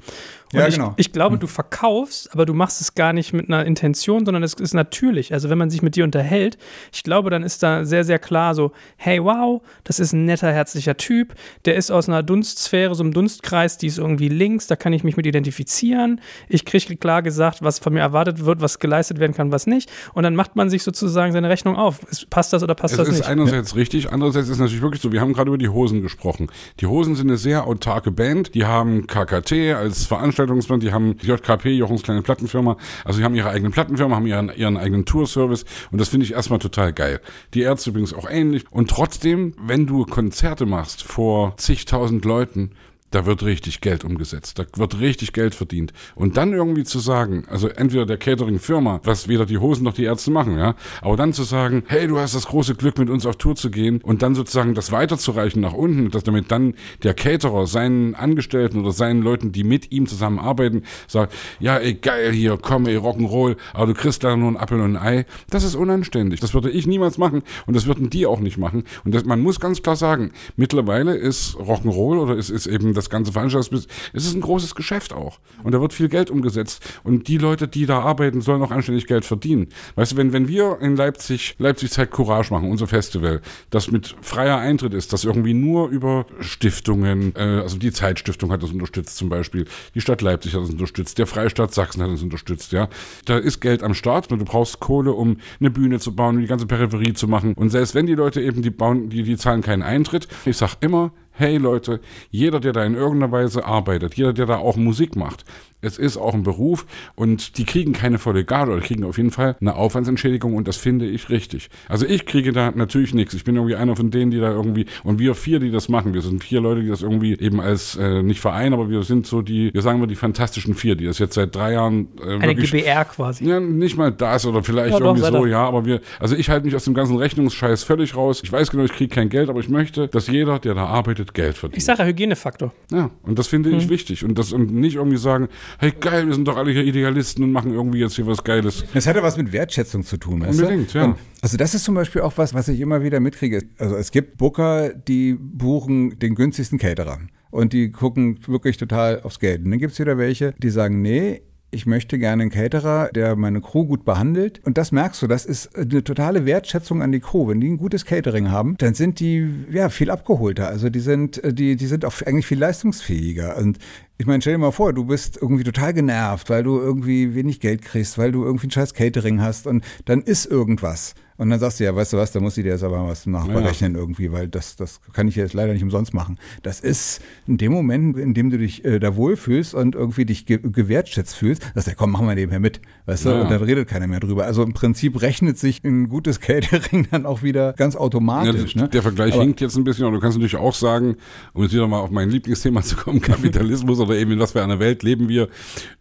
Und Ja, ich, genau. ich glaube, du verkaufst, aber du machst es gar nicht mit einer Intention, sondern es ist natürlich. Also wenn man sich mit dir unterhält, ich glaube, dann ist da sehr, sehr klar so, hey, wow, das ist ein netter, herzlicher Typ, der ist aus einer Dunstsphäre, so einem Dunstkreis, die ist irgendwie links, da kann ich mich mit identifizieren. Ich kriege klar gesagt, was von mir erwartet wird, was geleistet werden kann, was nicht. Und dann macht man sich sozusagen seine Rechnung auf. Passt das oder passt Es das ist nicht? einerseits richtig, andererseits ist natürlich wirklich so, wir haben gerade über die Hosen gesprochen. Die Hosen sind eine sehr autarke Band, die haben KKT als Veranstaltungsband, die haben JKP, Jochens kleine Plattenfirma, also die haben ihre eigene Plattenfirma, haben ihren, ihren eigenen Tourservice und das finde ich erstmal total geil. Die Ärzte übrigens auch ähnlich und trotzdem, wenn du Konzerte machst vor zigtausend Leuten, da wird richtig Geld umgesetzt, da wird richtig Geld verdient. Und dann irgendwie zu sagen, also entweder der Catering-Firma, was weder die Hosen noch die Ärzte machen, ja, aber dann zu sagen, hey, du hast das große Glück, mit uns auf Tour zu gehen und dann sozusagen das weiterzureichen nach unten, dass damit dann der Caterer seinen Angestellten oder seinen Leuten, die mit ihm zusammenarbeiten, sagt, ja, ey, geil hier, komm, ey, Rock'n'Roll, aber du kriegst da nur ein Apfel und ein Ei. Das ist unanständig. Das würde ich niemals machen und das würden die auch nicht machen. Und das, man muss ganz klar sagen, mittlerweile ist Rock'n'Roll oder ist, ist eben das ganze Veranstaltungsbusiness, es ist ein großes Geschäft auch. Und da wird viel Geld umgesetzt. Und die Leute, die da arbeiten, sollen auch anständig Geld verdienen. Weißt du, wenn, wenn wir in Leipzig, Leipzig zeigt Courage machen, unser Festival, das mit freier Eintritt ist, das irgendwie nur über Stiftungen, äh, also die Zeitstiftung hat das unterstützt zum Beispiel, die Stadt Leipzig hat das unterstützt, der Freistaat Sachsen hat das unterstützt, ja. Da ist Geld am Start und du brauchst Kohle, um eine Bühne zu bauen, um die ganze Peripherie zu machen. Und selbst wenn die Leute eben, die bauen, die, die zahlen keinen Eintritt, ich sag immer, hey Leute, jeder, der da in irgendeiner Weise arbeitet, jeder, der da auch Musik macht, es ist auch ein Beruf und die kriegen keine volle Garde oder kriegen auf jeden Fall eine Aufwandsentschädigung und das finde ich richtig. Also ich kriege da natürlich nichts. Ich bin irgendwie einer von denen, die da irgendwie, und wir vier, die das machen, wir sind vier Leute, die das irgendwie eben als, äh, nicht Verein, aber wir sind so die, wir sagen wir die fantastischen vier, die das jetzt seit drei Jahren. Äh, Eine wirklich, GBR quasi. Ja, nicht mal das oder vielleicht ja, irgendwie doch, so, ja, aber wir, also ich halte mich aus dem ganzen Rechnungsscheiß völlig raus. Ich weiß genau, ich kriege kein Geld, aber ich möchte, dass jeder, der da arbeitet, Geld verdient. Ich sage ja Hygienefaktor. Ja, und das finde hm. ich wichtig. Und das und nicht irgendwie sagen, hey geil, wir sind doch alle hier Idealisten und machen irgendwie jetzt hier was Geiles. Das hat ja was mit Wertschätzung zu tun, weißt Unbedingt, du? ja. Also das ist zum Beispiel auch was, was ich immer wieder mitkriege. Also es gibt Booker, die buchen den günstigsten Caterer und die gucken wirklich total aufs Geld. Und dann gibt es wieder welche, die sagen, nee, ich möchte gerne einen Caterer, der meine Crew gut behandelt. Und das merkst du, das ist eine totale Wertschätzung an die Crew. Wenn die ein gutes Catering haben, dann sind die ja viel abgeholter. Also die sind, die, die sind auch eigentlich viel leistungsfähiger. Und ich meine, stell dir mal vor, du bist irgendwie total genervt, weil du irgendwie wenig Geld kriegst, weil du irgendwie ein scheiß Catering hast und dann ist irgendwas. Und dann sagst du, ja, weißt du was, da muss ich dir jetzt aber was nachberechnen ja. irgendwie, weil das, das kann ich jetzt leider nicht umsonst machen. Das ist in dem Moment, in dem du dich äh, da wohlfühlst und irgendwie dich ge gewertschätzt fühlst, dass der komm, machen wir nebenher mit, weißt du, ja. und dann redet keiner mehr drüber. Also im Prinzip rechnet sich ein gutes Catering dann auch wieder ganz automatisch. Ja, ne? Der Vergleich aber, hinkt jetzt ein bisschen, aber du kannst natürlich auch sagen, um jetzt wieder mal auf mein Lieblingsthema zu kommen, Kapitalismus oder eben in was für einer Welt leben wir,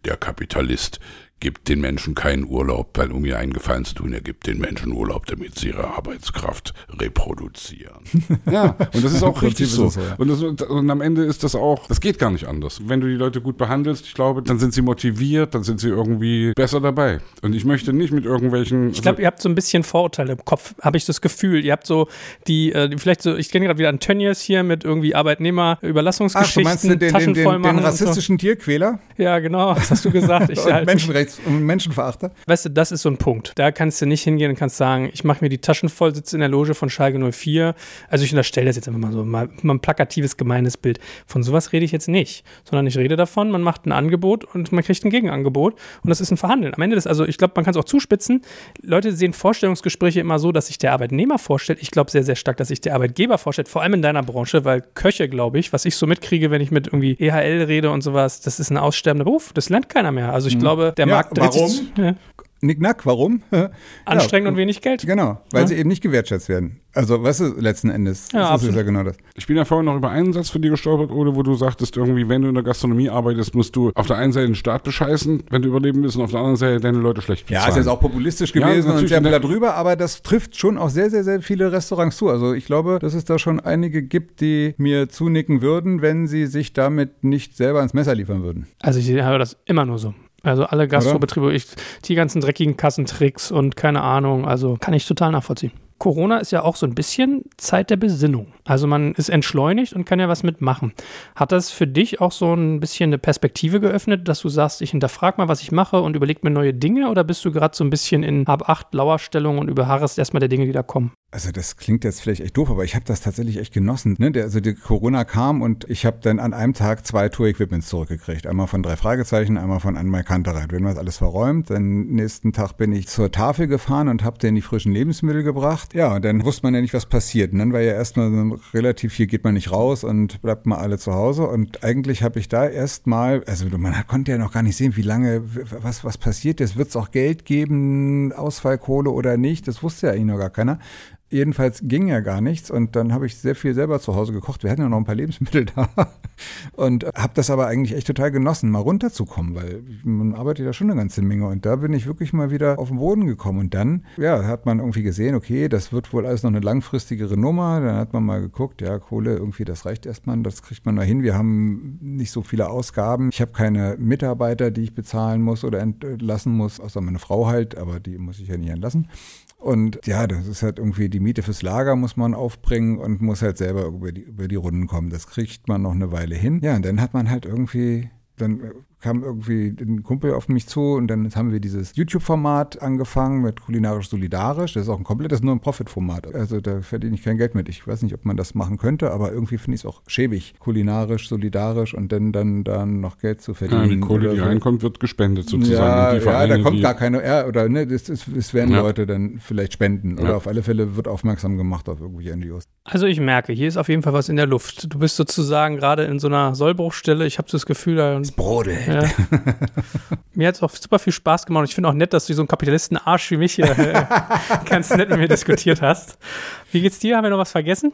der Kapitalist gibt den Menschen keinen Urlaub, weil um ihr einen Gefallen zu tun, er gibt den Menschen Urlaub, damit sie ihre Arbeitskraft reproduzieren. ja, und das ist auch richtig so. so ja. und, das, und, am Ende ist das auch, das geht gar nicht anders. Wenn du die Leute gut behandelst, ich glaube, dann sind sie motiviert, dann sind sie irgendwie besser dabei. Und ich möchte nicht mit irgendwelchen. Ich glaube, also, ihr habt so ein bisschen Vorurteile im Kopf, habe ich das Gefühl. Ihr habt so die, äh, vielleicht so, ich kenne gerade wieder an Tönnies hier mit irgendwie Arbeitnehmerüberlassungsgeschichten, Ach, du meinst den, den, den, den rassistischen so. Tierquäler? Ja, genau, das hast du gesagt. Ich, halt, Menschenrechts und Menschenverachter. Weißt du, das ist so ein Punkt. Da kannst du nicht hingehen und kannst sagen, ich mache mir die Taschen voll, sitze in der Loge von Schalke 04. Also ich unterstelle das jetzt einfach mal so, mal, mal ein plakatives, gemeines Bild. Von sowas rede ich jetzt nicht, sondern ich rede davon, man macht ein Angebot und man kriegt ein Gegenangebot und das ist ein Verhandeln. Am Ende des, also ich glaube, man kann es auch zuspitzen. Leute sehen Vorstellungsgespräche immer so, dass sich der Arbeitnehmer vorstellt. Ich glaube sehr, sehr stark, dass sich der Arbeitgeber vorstellt, vor allem in deiner Branche, weil Köche, glaube ich, was ich so mitkriege, wenn ich mit irgendwie EHL rede und sowas, das ist ein aussterbender Beruf. Das lernt keiner mehr. Also ich mhm. glaube, der ja, Dreht warum? Ja. Nicknack, warum? Anstrengend ja, und wenig Geld. Genau, weil ja. sie eben nicht gewertschätzt werden. Also, weißt du, letzten Endes. Ja, das ist ja genau das. Ich bin ja vorhin noch über einen Satz für dich gestolpert, Ole, wo du sagtest, irgendwie, wenn du in der Gastronomie arbeitest, musst du auf der einen Seite den Staat bescheißen, wenn du überleben willst, und auf der anderen Seite deine Leute schlecht bezahlen. Ja, ist jetzt auch populistisch gewesen ja, und sehr da drüber, aber das trifft schon auch sehr, sehr, sehr viele Restaurants zu. Also, ich glaube, dass es da schon einige gibt, die mir zunicken würden, wenn sie sich damit nicht selber ins Messer liefern würden. Also, ich höre das immer nur so. Also alle Gastrobetriebe, ich, die ganzen dreckigen Kassentricks und keine Ahnung, also kann ich total nachvollziehen. Corona ist ja auch so ein bisschen Zeit der Besinnung. Also man ist entschleunigt und kann ja was mitmachen. Hat das für dich auch so ein bisschen eine Perspektive geöffnet, dass du sagst, ich hinterfrage mal, was ich mache und überlege mir neue Dinge oder bist du gerade so ein bisschen in Hab acht Lauerstellung und überharrest erstmal der Dinge, die da kommen? Also das klingt jetzt vielleicht echt doof, aber ich habe das tatsächlich echt genossen. Ne? Der, also die Corona kam und ich habe dann an einem Tag zwei Tour-Equipments zurückgekriegt. Einmal von drei Fragezeichen, einmal von Anmai Kantereit. Wenn man das alles verräumt, dann nächsten Tag bin ich zur Tafel gefahren und habe denen die frischen Lebensmittel gebracht. Ja, und dann wusste man ja nicht, was passiert. Und dann war ja erstmal so relativ viel, geht man nicht raus und bleibt mal alle zu Hause. Und eigentlich habe ich da erstmal, also man konnte ja noch gar nicht sehen, wie lange, was, was passiert. Jetzt wird es auch Geld geben, Ausfallkohle oder nicht. Das wusste ja eigentlich noch gar keiner. Jedenfalls ging ja gar nichts und dann habe ich sehr viel selber zu Hause gekocht. Wir hatten ja noch ein paar Lebensmittel da und habe das aber eigentlich echt total genossen, mal runterzukommen, weil man arbeitet ja schon eine ganze Menge und da bin ich wirklich mal wieder auf den Boden gekommen und dann, ja, hat man irgendwie gesehen, okay, das wird wohl alles noch eine langfristigere Nummer. Dann hat man mal geguckt, ja, Kohle, irgendwie, das reicht erstmal, das kriegt man da hin. Wir haben nicht so viele Ausgaben. Ich habe keine Mitarbeiter, die ich bezahlen muss oder entlassen muss, außer meine Frau halt, aber die muss ich ja nicht entlassen. Und ja, das ist halt irgendwie die Miete fürs Lager muss man aufbringen und muss halt selber über die, über die Runden kommen. Das kriegt man noch eine Weile hin. Ja, und dann hat man halt irgendwie, dann kam irgendwie ein Kumpel auf mich zu und dann haben wir dieses YouTube-Format angefangen mit kulinarisch solidarisch. Das ist auch ein komplettes nur ein Profit-Format. Also da verdiene ich kein Geld mit. Ich weiß nicht, ob man das machen könnte, aber irgendwie finde ich es auch schäbig, kulinarisch, solidarisch und dann, dann, dann noch Geld zu verdienen. Ja, die Kohle, die so. reinkommt, wird gespendet sozusagen. Ja, die Vereine, ja, da kommt die, gar keine, ja, oder ne, das, ist, das werden Ja. Leute dann vielleicht spenden. Oder Ja. auf alle Fälle wird aufmerksam gemacht auf irgendwelche NGOs. Also ich merke, hier ist auf jeden Fall was in der Luft. Du bist sozusagen gerade in so einer Sollbruchstelle. Ich habe das Gefühl, da Brode. Ja. mir hat es auch super viel Spaß gemacht und ich finde auch nett, dass du so einen Kapitalisten-Arsch wie mich hier äh, ganz nett mit mir diskutiert hast. Wie geht's dir? Haben wir noch was vergessen?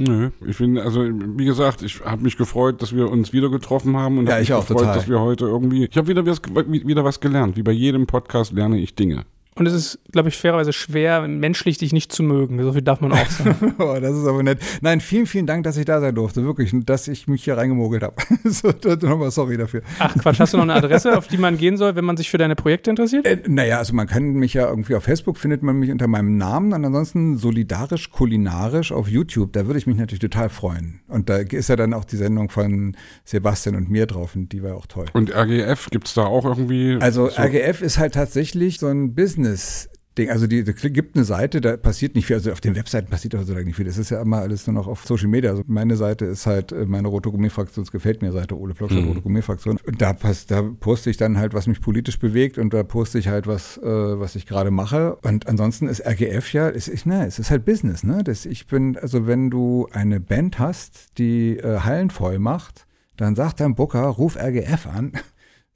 Nö, ich finde, also wie gesagt, ich habe mich gefreut, dass wir uns wieder getroffen haben und Ja, hab ich mich auch, gefreut, total. dass wir heute irgendwie, ich habe wieder was, wieder was gelernt. Wie bei jedem Podcast lerne ich Dinge. Und es ist, glaube ich, fairerweise schwer, menschlich dich nicht zu mögen. So viel darf man auch sagen. Oh, das ist aber nett. Nein, vielen, vielen Dank, dass ich da sein durfte. Wirklich, und dass ich mich hier reingemogelt habe. so, nochmal sorry dafür. Ach Quatsch, hast du noch eine Adresse, auf die man gehen soll, wenn man sich für deine Projekte interessiert? Äh, naja, also man kann mich ja irgendwie auf Facebook findet man mich unter meinem Namen und ansonsten solidarisch kulinarisch auf YouTube. Da würde ich mich natürlich total freuen. Und da ist ja dann auch die Sendung von Sebastian und mir drauf und die war auch toll. Und RGF, gibt's da auch irgendwie? Also so, RGF ist halt tatsächlich so ein Business. Ding. Also die, es gibt eine Seite, da passiert nicht viel. Also auf den Webseiten passiert auch so lange nicht viel. Das ist ja immer alles nur noch auf Social Media. Also meine Seite ist halt äh, meine Rote Gummi-Fraktion, es gefällt mir Seite Ole Plockstadt, Mhm. Rote Gummi-Fraktion. Und da, pass, da poste ich dann halt, was mich politisch bewegt und da poste ich halt was, äh, was ich gerade mache. Und ansonsten ist RGF ja, es ist, ne, es ist halt Business, ne? Das, ich bin, also wenn du eine Band hast, die äh, Hallen voll macht, dann sagt dein Booker, ruf RGF an.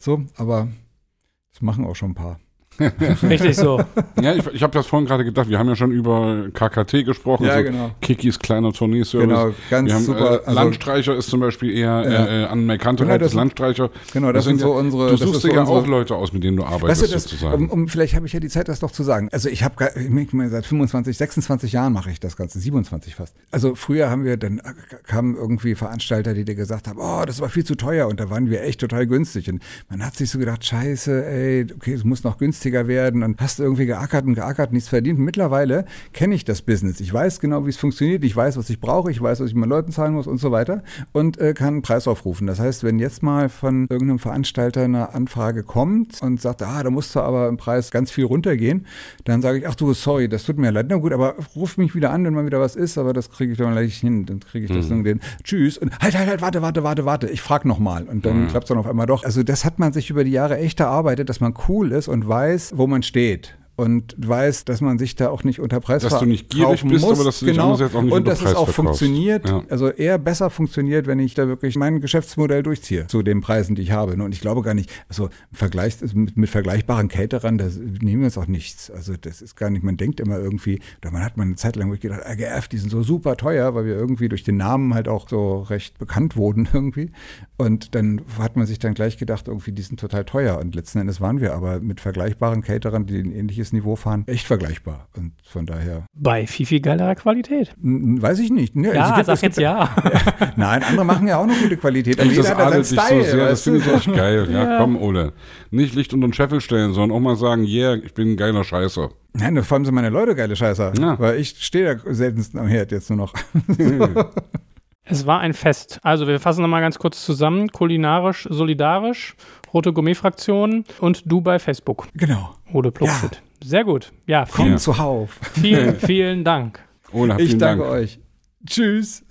So, aber das machen auch schon ein paar. Richtig so. ja, ich, ich habe das vorhin gerade gedacht. Wir haben ja schon über KKT gesprochen. Ja, so genau. Kikis kleiner Tourneeservice. Genau, ganz haben, super. Äh, Landstreicher ist zum Beispiel eher Ja. äh, äh, an Merkante Ja, das des Landstreicher. Genau, das, sind so unsere. Du das suchst dir ja auch Leute aus, mit denen du arbeitest, Weißt du, das, sozusagen. um, um, vielleicht habe ich ja die Zeit, das doch zu sagen. Also ich habe ich meine, seit 25, 26 Jahren mache ich das Ganze, 27 fast. Also früher haben wir dann äh, kamen irgendwie Veranstalter, die dir gesagt haben, oh, das war viel zu teuer und da waren wir echt total günstig und man hat sich so gedacht, scheiße, ey, okay, es muss noch günstiger werden und hast irgendwie geackert und geackert, nichts verdient. Und mittlerweile kenne ich das Business. Ich weiß genau, wie es funktioniert, ich weiß, was ich brauche, ich weiß, was ich meinen Leuten zahlen muss und so weiter und äh, kann einen Preis aufrufen. Das heißt, wenn jetzt mal von irgendeinem Veranstalter eine Anfrage kommt und sagt, ah, da musst du aber im Preis ganz viel runtergehen, dann sage ich, ach du, sorry, das tut mir leid. Na gut, aber ruf mich wieder an, wenn mal wieder was ist, aber das kriege ich dann gleich hin. Dann kriege ich das dann den Tschüss und halt, halt, halt, warte, warte, warte, warte, ich frage nochmal. Und dann klappt es dann auf einmal doch. Also das hat man sich über die Jahre echt erarbeitet, dass man cool ist und weiß, wo man steht. Und weiß, dass man sich da auch nicht unter Preis Dass du nicht gierig bist, muss. aber dass du dich genau. andererseits auch nicht Und dass es auch verkaufst. funktioniert, Ja. also eher besser funktioniert, wenn ich da wirklich mein Geschäftsmodell durchziehe zu den Preisen, die ich habe. Und ich glaube gar nicht, also Vergleich mit, mit vergleichbaren Caterern, da nehmen wir uns auch nichts. Also das ist gar nicht, man denkt immer irgendwie, oder man hat mal eine Zeit lang wirklich gedacht, RGF, die sind so super teuer, weil wir irgendwie durch den Namen halt auch so recht bekannt wurden irgendwie. Und dann hat man sich dann gleich gedacht, irgendwie, die sind total teuer. Und letzten Endes waren wir aber mit vergleichbaren Caterern, die ein ähnliches Niveau fahren, echt vergleichbar. Und von daher, Bei viel, viel geilerer Qualität. n- weiß ich nicht. Ne, Ja, es gibt- sag jetzt ja. Nein, andere machen ja auch noch gute Qualität. Aber das jeder hat ja adelt seinen dich so Style. sehr, das finde ich echt geil. Ja, Ja. komm, Ole. Nicht Licht unter den Scheffel stellen, sondern auch mal sagen, yeah, ich bin ein geiler Scheißer. Nein, vor allem sind meine Leute geile Scheißer. Ja. Weil ich stehe ja seltenst am Herd jetzt nur noch. Es war ein Fest. Also wir fassen nochmal ganz kurz zusammen. Kulinarisch, solidarisch, Rote Gourmet-Fraktion und du bei Facebook. genau. Ode Plugschitt. Sehr gut. Ja, Komm vielen, zuhauf. vielen, vielen Dank. Ich vielen danke Dank. euch. Tschüss.